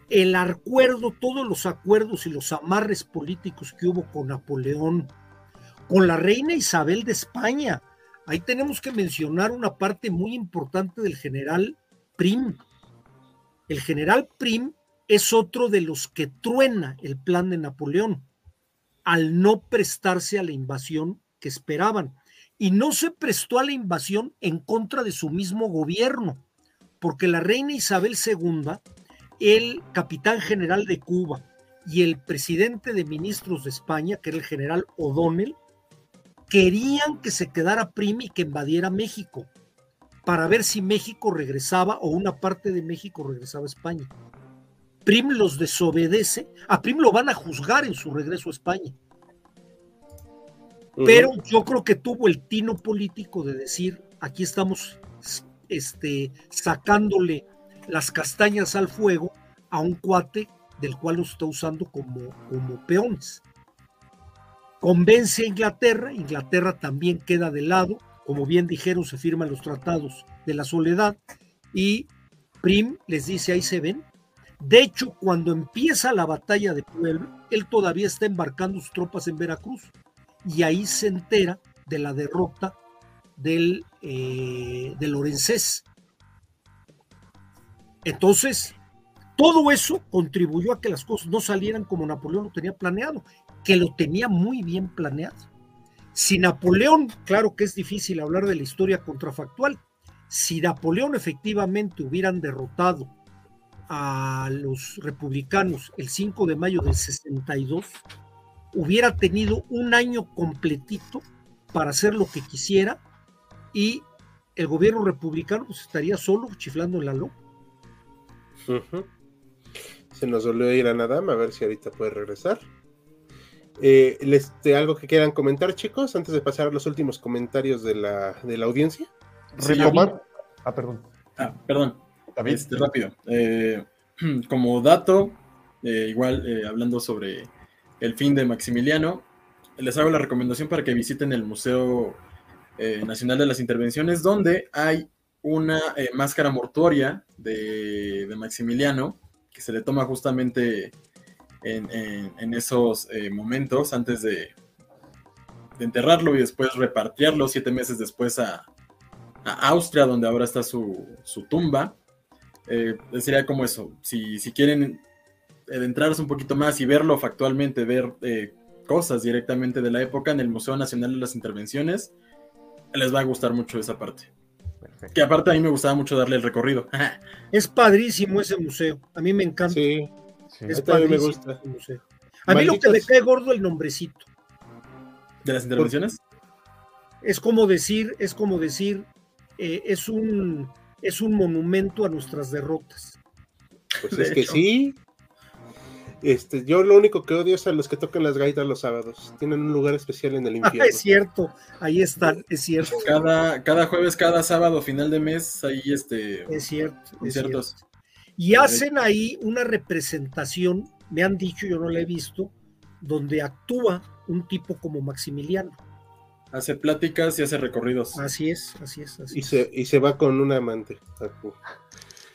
el acuerdo, todos los acuerdos y los amarres políticos que hubo con Napoleón, con la reina Isabel de España. Ahí tenemos que mencionar una parte muy importante del general Prim. El general Prim es otro de los que truena el plan de Napoleón al no prestarse a la invasión que esperaban. Y no se prestó a la invasión en contra de su mismo gobierno, porque la reina Isabel II, el capitán general de Cuba y el presidente de ministros de España, que era el general O'Donnell, querían que se quedara Prim y que invadiera México, para ver si México regresaba o una parte de México regresaba a España. Prim los desobedece, a Prim lo van a juzgar en su regreso a España. Pero yo creo que tuvo el tino político de decir, aquí estamos este, sacándole las castañas al fuego a un cuate del cual lo está usando como, como peones. Convence a Inglaterra, Inglaterra también queda de lado, como bien dijeron, se firman los tratados de la soledad y Prim les dice, ahí se ven, de hecho, cuando empieza la batalla de Puebla, él todavía está embarcando sus tropas en Veracruz y ahí se entera de la derrota del, eh, de Lorenzés. Entonces, todo eso contribuyó a que las cosas no salieran como Napoleón lo tenía planeado, que lo tenía muy bien planeado. Si Napoleón, claro que es difícil hablar de la historia contrafactual, si Napoleón efectivamente hubieran derrotado a los republicanos el 5 de mayo del 62, hubiera tenido un año completito para hacer lo que quisiera y el gobierno republicano pues, estaría solo chiflando en la loma. Se nos volvió ir a Nadam, a ver si ahorita puede regresar. Eh, este, ¿Algo que quieran comentar, chicos, antes de pasar a los últimos comentarios de la, de la audiencia? Ah, perdón. Ah, perdón. Este, rápido. Eh, como dato, eh, igual eh, hablando sobre el fin de Maximiliano, les hago la recomendación para que visiten el Museo Nacional de las Intervenciones, donde hay una eh, máscara mortuoria de, Maximiliano, que se le toma justamente en, esos eh, momentos antes de, enterrarlo y después repartirlo siete meses después a, Austria, donde ahora está su, tumba. Eh, sería como eso, si, si quieren adentrarse un poquito más y verlo factualmente, ver cosas directamente de la época en el Museo Nacional de las Intervenciones, les va a gustar mucho esa parte. Que aparte a mí me gustaba mucho darle el recorrido. es padrísimo ese museo. A mí me encanta. Sí, es padrísimo me gusta. A mí lo que me cae gordo el nombrecito. ¿De las intervenciones? Es como decir, es como decir, eh, es un es un monumento a nuestras derrotas. Pues es que sí. Este, yo lo único que odio es a los que tocan las gaitas los sábados. Tienen un lugar especial en el infierno. es cierto, ahí están, es cierto. Cada, cada jueves, cada sábado, final de mes, ahí este. Es cierto. Es cierto. Y hacen ahí una representación, me han dicho, yo no la he visto, donde actúa un tipo como Maximiliano. Hace pláticas y hace recorridos. Así es, así es. y, Se, y se va con un amante.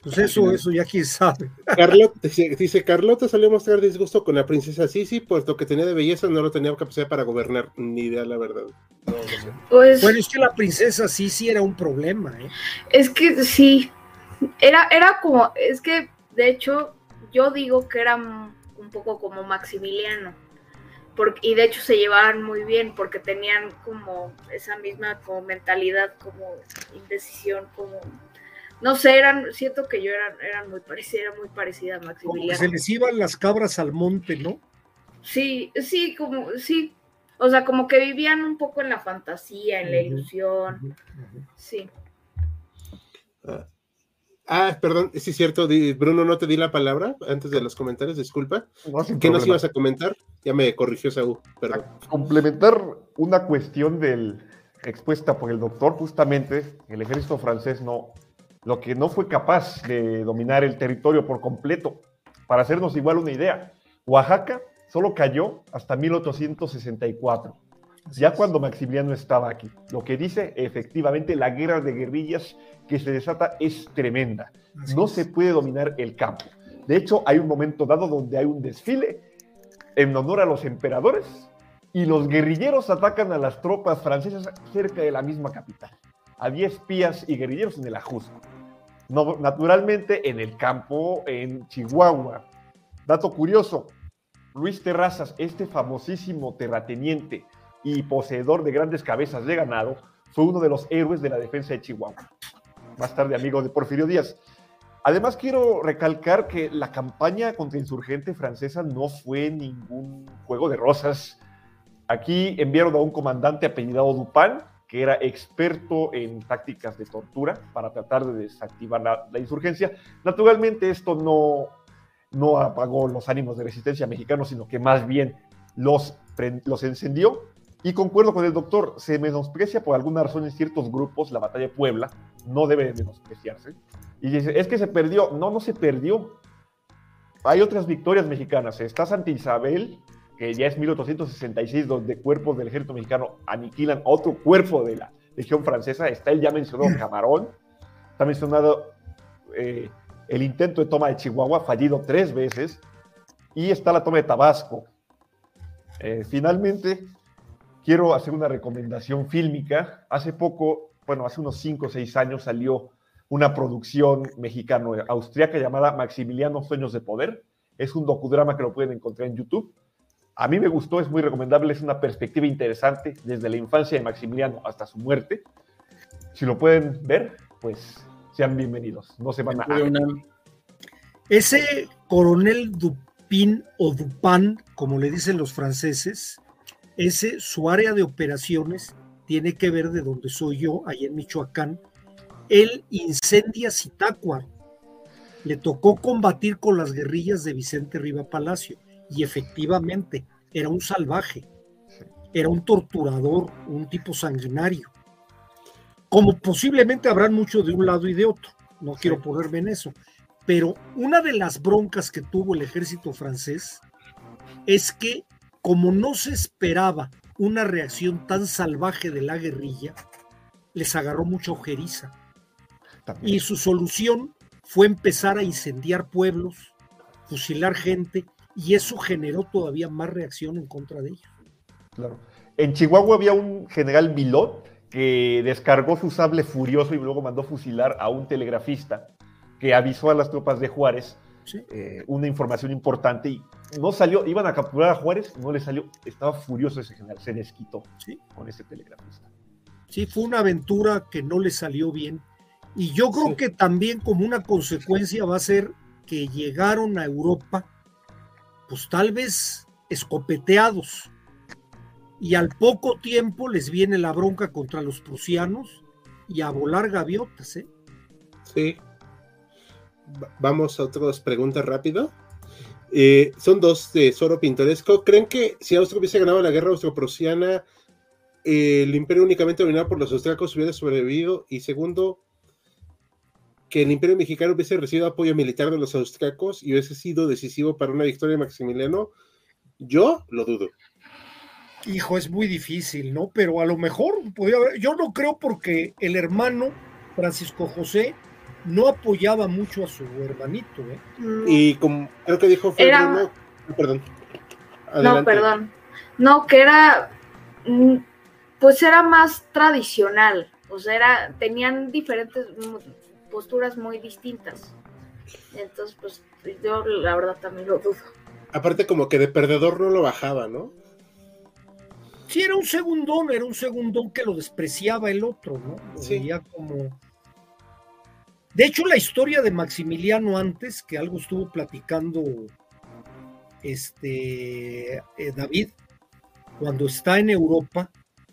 Pues eso, eso ya quién sabe. Carlota, dice, Carlota salió a mostrar disgusto con la princesa Sisi, puesto que tenía de belleza, no lo tenía capacidad para gobernar, ni idea la verdad. Pues, bueno, es que la princesa Sisi era un problema, ¿eh? Es que sí, era, era como, es que de hecho yo digo que era un poco como Maximiliano. Porque, y de hecho se llevaban muy bien porque tenían como esa misma como mentalidad, como indecisión, como no sé, eran, siento que yo eran, eran muy parecida, era muy parecida a Maximiliano. se les iban las cabras al monte, ¿no? Sí, sí, como, sí. O sea, como que vivían un poco en la fantasía, en la ilusión. Sí. Ah. perdón, sí es cierto, Bruno, no te di la palabra antes de los comentarios, disculpa. ¿Qué nos ibas a comentar? Ya me corrigió Saúl, perdón. complementar una cuestión del expuesta por el doctor, justamente el ejército francés no, lo que no fue capaz de dominar el territorio por completo. Para hacernos igual una idea, Oaxaca solo cayó hasta 1864, ya cuando Maximiliano estaba aquí. Lo que dice efectivamente la guerra de guerrillas que se desata es tremenda. no se puede dominar el campo. De hecho, hay un momento dado donde hay un desfile en honor a los emperadores y los guerrilleros atacan a las tropas francesas cerca de la misma capital. Había espías y guerrilleros en el Ajusco naturalmente en el campo en Chihuahua. Dato curioso, Luis Terrazas, este famosísimo terrateniente y poseedor de grandes cabezas de ganado, fue uno de los héroes de la defensa de Chihuahua. Más tarde amigo de Porfirio Díaz. Además quiero recalcar que la campaña contra insurgente francesa no fue ningún juego de rosas. Aquí enviaron a un comandante apellidado Dupin, que era experto en tácticas de tortura para tratar de desactivar la, insurgencia. Naturalmente esto no, no apagó los ánimos de resistencia mexicanos, sino que más bien los, los encendió. Y concuerdo con el doctor, se menosprecia por alguna razón en ciertos grupos la batalla de Puebla, no debe menospreciarse. Y dice, es que se perdió. No, no se perdió. Hay otras victorias mexicanas. Está Santa Isabel, que ya es 1866, donde cuerpos del ejército mexicano aniquilan otro cuerpo de la Legión Francesa. Está el ya mencionado Camarón, está mencionado eh, el intento de toma de Chihuahua, fallido tres veces, y está la toma de Tabasco. Eh, finalmente, quiero hacer una recomendación fílmica. Hace poco, bueno, hace unos cinco o seis años salió una producción mexicano-austriaca llamada Maximiliano Sueños de Poder. Es un docudrama que lo pueden encontrar en YouTube a mí me gustó, es muy recomendable, es una perspectiva interesante desde la infancia de Maximiliano hasta su muerte. Si lo pueden ver, pues sean bienvenidos, no se van a... Ese coronel Dupin o Dupin, como le dicen los franceses, ese, su área de operaciones tiene que ver de donde soy yo, ahí en Michoacán. Él incendia Zitácuaro. Le tocó combatir con las guerrillas de Vicente Riva Palacio y efectivamente era un salvaje, era un torturador, un tipo sanguinario. Como posiblemente habrán muchos de un lado y de otro, no quiero ponerme en eso, pero una de las broncas que tuvo el ejército francés es que como no se esperaba una reacción tan salvaje de la guerrilla, les agarró mucha ojeriza. Y su solución fue empezar a incendiar pueblos, fusilar gente, y eso generó todavía más reacción en contra de ellos. Claro. En Chihuahua había un general Milot que descargó su sable furioso y luego mandó fusilar a un telegrafista que avisó a las tropas de Juárez eh, una información importante y no salió, iban a capturar a Juárez, no le salió, estaba furioso ese general, se desquitó con ese telegrafista. Sí, fue una aventura que no le salió bien. Y yo creo que también como una consecuencia va a ser que llegaron a Europa, pues tal vez escopeteados. Y al poco tiempo les viene la bronca contra los prusianos y a volar gaviotas, ¿eh? Sí. Vamos a otras preguntas rápido. Eh, son dos de Zoro Pintoresco. ¿Creen que si Austria hubiese ganado la guerra austro-prusiana, el imperio únicamente dominado por los austriacos hubiera sobrevivido? Y segundo, que el imperio mexicano hubiese recibido apoyo militar de los austriacos y hubiese sido decisivo para una victoria de Maximiliano, yo lo dudo. Hijo, es muy difícil, ¿no? Pero a lo mejor podría haber, yo no creo porque el hermano Francisco José no apoyaba mucho a su hermanito, ¿eh? Y como creo que dijo era... perdón. No, perdón. No, que era mm, pues era más tradicional, o sea, era, tenían diferentes posturas muy distintas. Entonces, pues yo la verdad también lo dudo. Aparte como que de perdedor no lo bajaba, ¿no? Sí, era un segundón, era un segundón que lo despreciaba el otro, ¿no? sí. como... De hecho, la historia de Maximiliano antes, que algo estuvo platicando este eh, David, cuando está en Europa,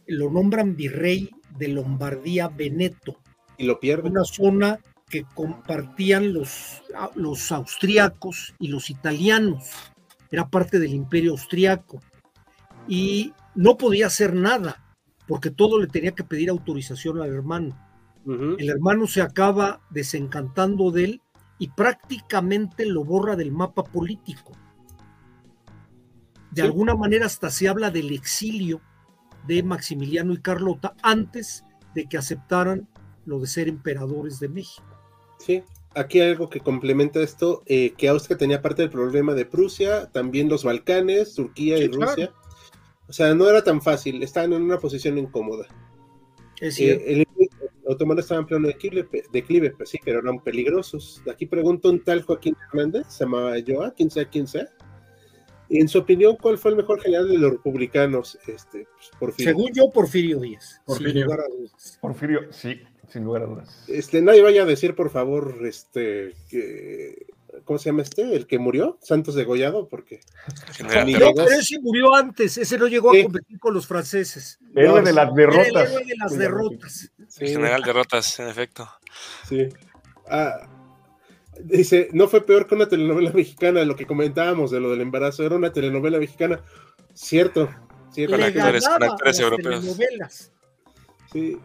lo nombran virrey de Lombardía Veneto. Y lo pierde. Una zona que compartían los, los austriacos y los italianos. Era parte del imperio austriaco. Y no podía hacer nada, porque todo le tenía que pedir autorización al hermano. El hermano se acaba desencantando de él y prácticamente lo borra del mapa político. De alguna manera hasta se habla del exilio de Maximiliano y Carlota antes de que aceptaran lo de ser emperadores de México. Sí, aquí hay algo que complementa esto, eh, que Austria tenía parte del problema de Prusia, también los Balcanes, Turquía y Rusia. O sea, no era tan fácil, estaban en una posición incómoda. Es eh, el otomano estaba en pleno declive, declive, pues sí, pero eran peligrosos. Aquí pregunto un tal Joaquín Hernández, se llamaba Joa, quién sea quién sea. En su opinión, ¿cuál fue el mejor general de los republicanos? Este, pues, Porfirio. Según yo, Porfirio Díaz. Porfirio. Porfirio, sí, sin lugar a dudas. Este, nadie vaya a decir, por favor, este, que, ¿cómo se llama este? El que murió, Santos Degollado, porque. No, pero ese murió antes, ese no llegó a competir con los franceses. Héroe de las derrotas. El héroe de las derrotas. General derrotas, en efecto. Sí. Ah, Dice, no fue peor que una telenovela mexicana, lo que comentábamos de lo del embarazo, era una telenovela mexicana. Cierto, cierto. Con actores, con actores europeos. Sí.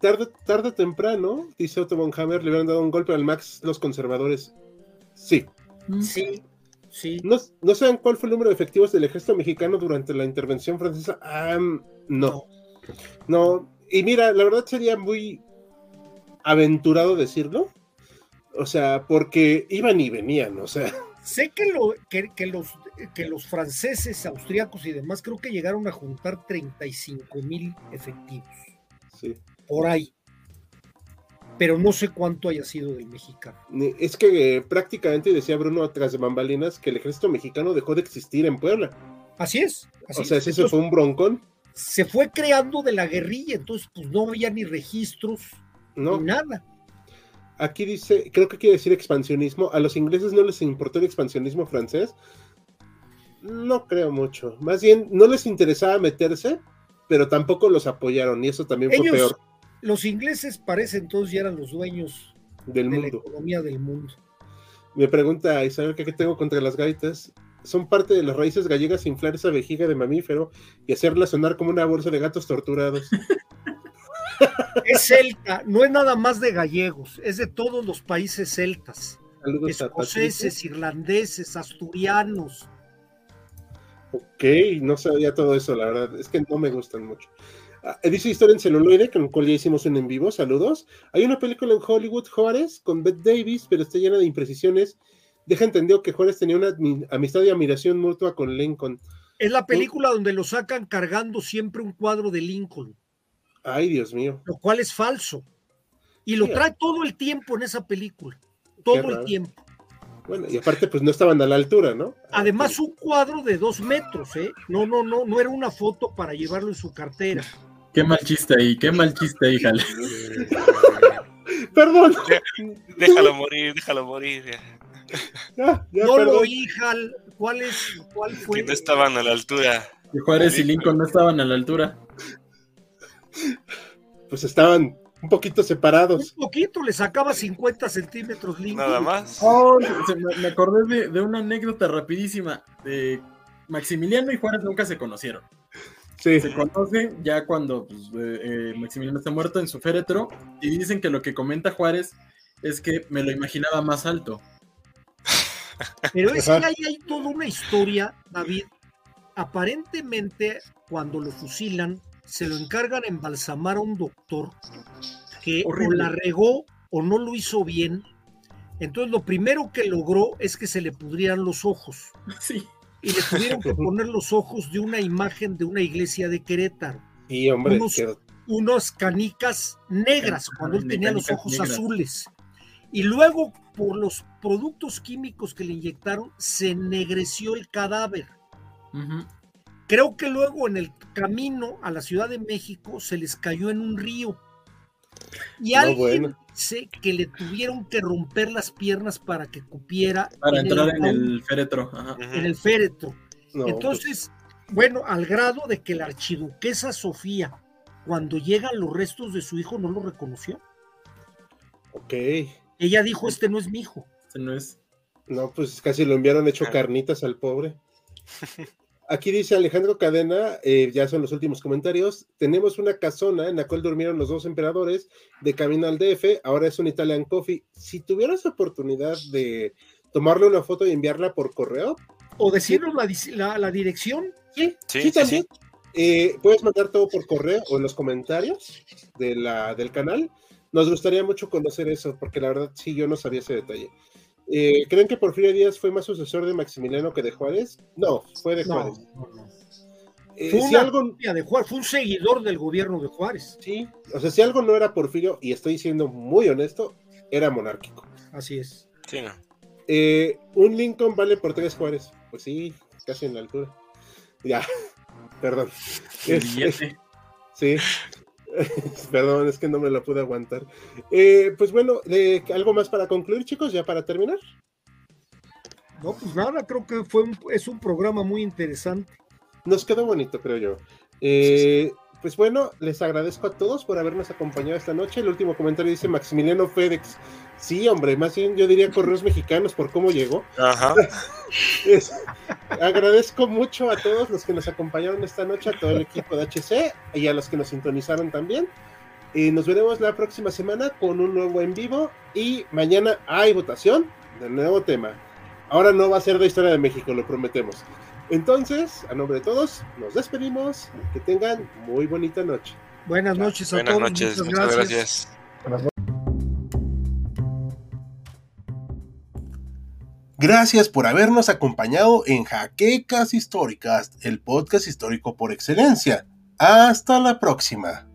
Tarde, tarde o temprano, dice Otto von Hammer, le hubieran dado un golpe al Max los conservadores. Sí. Mm. Sí, sí. ¿No, ¿No saben cuál fue el número de efectivos del ejército mexicano durante la intervención francesa? no. No. Y mira, la verdad sería muy aventurado decirlo, o sea, porque iban y venían, o sea. Sé que, lo, que, los, que los franceses, austriacos y demás creo que llegaron a juntar 35 mil efectivos. Sí. Por ahí. Pero no sé cuánto haya sido del mexicano. Es que eh, prácticamente decía Bruno tras de bambalinas que el ejército mexicano dejó de existir en Puebla. Así es. o sea, eso fue un broncón. Se fue creando de la guerrilla, entonces pues no había ni registros ni nada. Aquí dice, creo que quiere decir expansionismo. ¿A los ingleses no les importó el expansionismo francés? No creo mucho. Más bien, no les interesaba meterse, pero tampoco los apoyaron, y eso también fue peor. Los ingleses parece entonces ya eran los dueños del de mundo. la economía del mundo. Me pregunta Isabel, ¿qué tengo contra las gaitas? Son parte de las raíces gallegas inflar esa vejiga de mamífero y hacerla sonar como una bolsa de gatos torturados. Es celta, no es nada más de gallegos, es de todos los países celtas. escoceses, irlandeses, asturianos. Ok, no sabía todo eso, la verdad, es que no me gustan mucho. Ah, dice Historia en celuloide, con el cual ya hicimos un en vivo, saludos. Hay una película en Hollywood, Juárez, con Bette Davis, pero está llena de imprecisiones. Deja entendido que Juárez tenía una amistad y admiración mutua con Lincoln. Es la película donde lo sacan cargando siempre un cuadro de Lincoln. Ay, Dios mío. Lo cual es falso. Y lo trae todo el tiempo en esa película. Todo el tiempo. Bueno, y aparte, pues no estaban a la altura, ¿no? Además, un cuadro de dos metros, ¿eh? No, no, no, no era una foto para llevarlo en su cartera. Qué mal chiste ahí, qué mal chiste ahí, Jale. Perdón. Déjalo morir, déjalo morir. Ya. no lo oí, Jal. ¿Cuál, es, ¿Cuál fue? Que no estaban a la altura. Que Juárez y Lincoln no estaban a la altura. Pues estaban un poquito separados. Un poquito, le sacaba 50 centímetros Lincoln. Nada más. Oh, me, acordé de, una anécdota rapidísima. De Maximiliano y Juárez nunca se conocieron. Sí. Se conocen ya cuando pues, eh, eh, Maximiliano está muerto en su féretro y dicen que lo que comenta Juárez es que me lo imaginaba más alto. Pero es que ahí hay toda una historia, David. Aparentemente, cuando lo fusilan, se lo encargan embalsamar a un doctor que o la regó o no lo hizo bien. Entonces, lo primero que logró es que se le pudrieran los ojos. Sí. Y le tuvieron que poner los ojos de una imagen de una iglesia de Querétaro. Y hombre, unos, unas canicas negras, cuando él tenía los ojos azules. Y luego, por los productos químicos que le inyectaron, se ennegreció el cadáver. Creo que luego en el camino a la Ciudad de México se les cayó en un río. Y alguien dice que le tuvieron que romper las piernas para que cupiera. Para entrar en el féretro. En el féretro. Entonces, bueno, al grado de que la archiduquesa Sofía, cuando llegan los restos de su hijo, no lo reconoció. Ok. Ella dijo, este no es mi hijo. Este no es. No, pues casi lo enviaron hecho carnitas al pobre. Aquí dice Alejandro Cadena, eh, ya son los últimos comentarios. Tenemos una casona en la cual durmieron los dos emperadores de camino al DF. Ahora es un Italian Coffee. Si tuvieras oportunidad de tomarle una foto y enviarla por correo. O decirnos la, la, dirección. Sí, sí, también. Eh, puedes mandar todo por correo o en los comentarios de la, del canal nos gustaría mucho conocer eso, porque la verdad sí, yo no sabía ese detalle. Eh, ¿Creen que Porfirio Díaz fue más sucesor de Maximiliano que de Juárez? No, fue de Juárez. Eh, fue, si algo... de Juárez, fue un seguidor del gobierno de Juárez. Sí, o sea, si algo no era Porfirio, y estoy siendo muy honesto, era monárquico. Así es. Sí, no. Eh, un Lincoln vale por tres Juárez. Pues sí, casi en la altura. Ya, perdón. sí. Perdón, es que no me lo pude aguantar. Eh, pues bueno, ¿algo más para concluir, chicos? Ya para terminar. No, pues nada, creo que fue es un programa muy interesante. Nos quedó bonito, creo yo. Eh, pues bueno, les agradezco a todos por habernos acompañado esta noche. El último comentario dice Maximiliano FedEx. Sí, hombre, más bien yo diría correos mexicanos por cómo llegó. Ajá. agradezco mucho a todos los que nos acompañaron esta noche, a todo el equipo de HC y a los que nos sintonizaron también. Y nos veremos la próxima semana con un nuevo en vivo y mañana hay votación del nuevo tema. Ahora no va a ser de historia de México, lo prometemos. Entonces, a nombre de todos, nos despedimos. Que tengan muy bonita noche. Buenas noches a Buenas todos. Noches, muchas, gracias. Gracias por habernos acompañado en Jaquecas Históricas, el podcast histórico por excelencia. Hasta la próxima.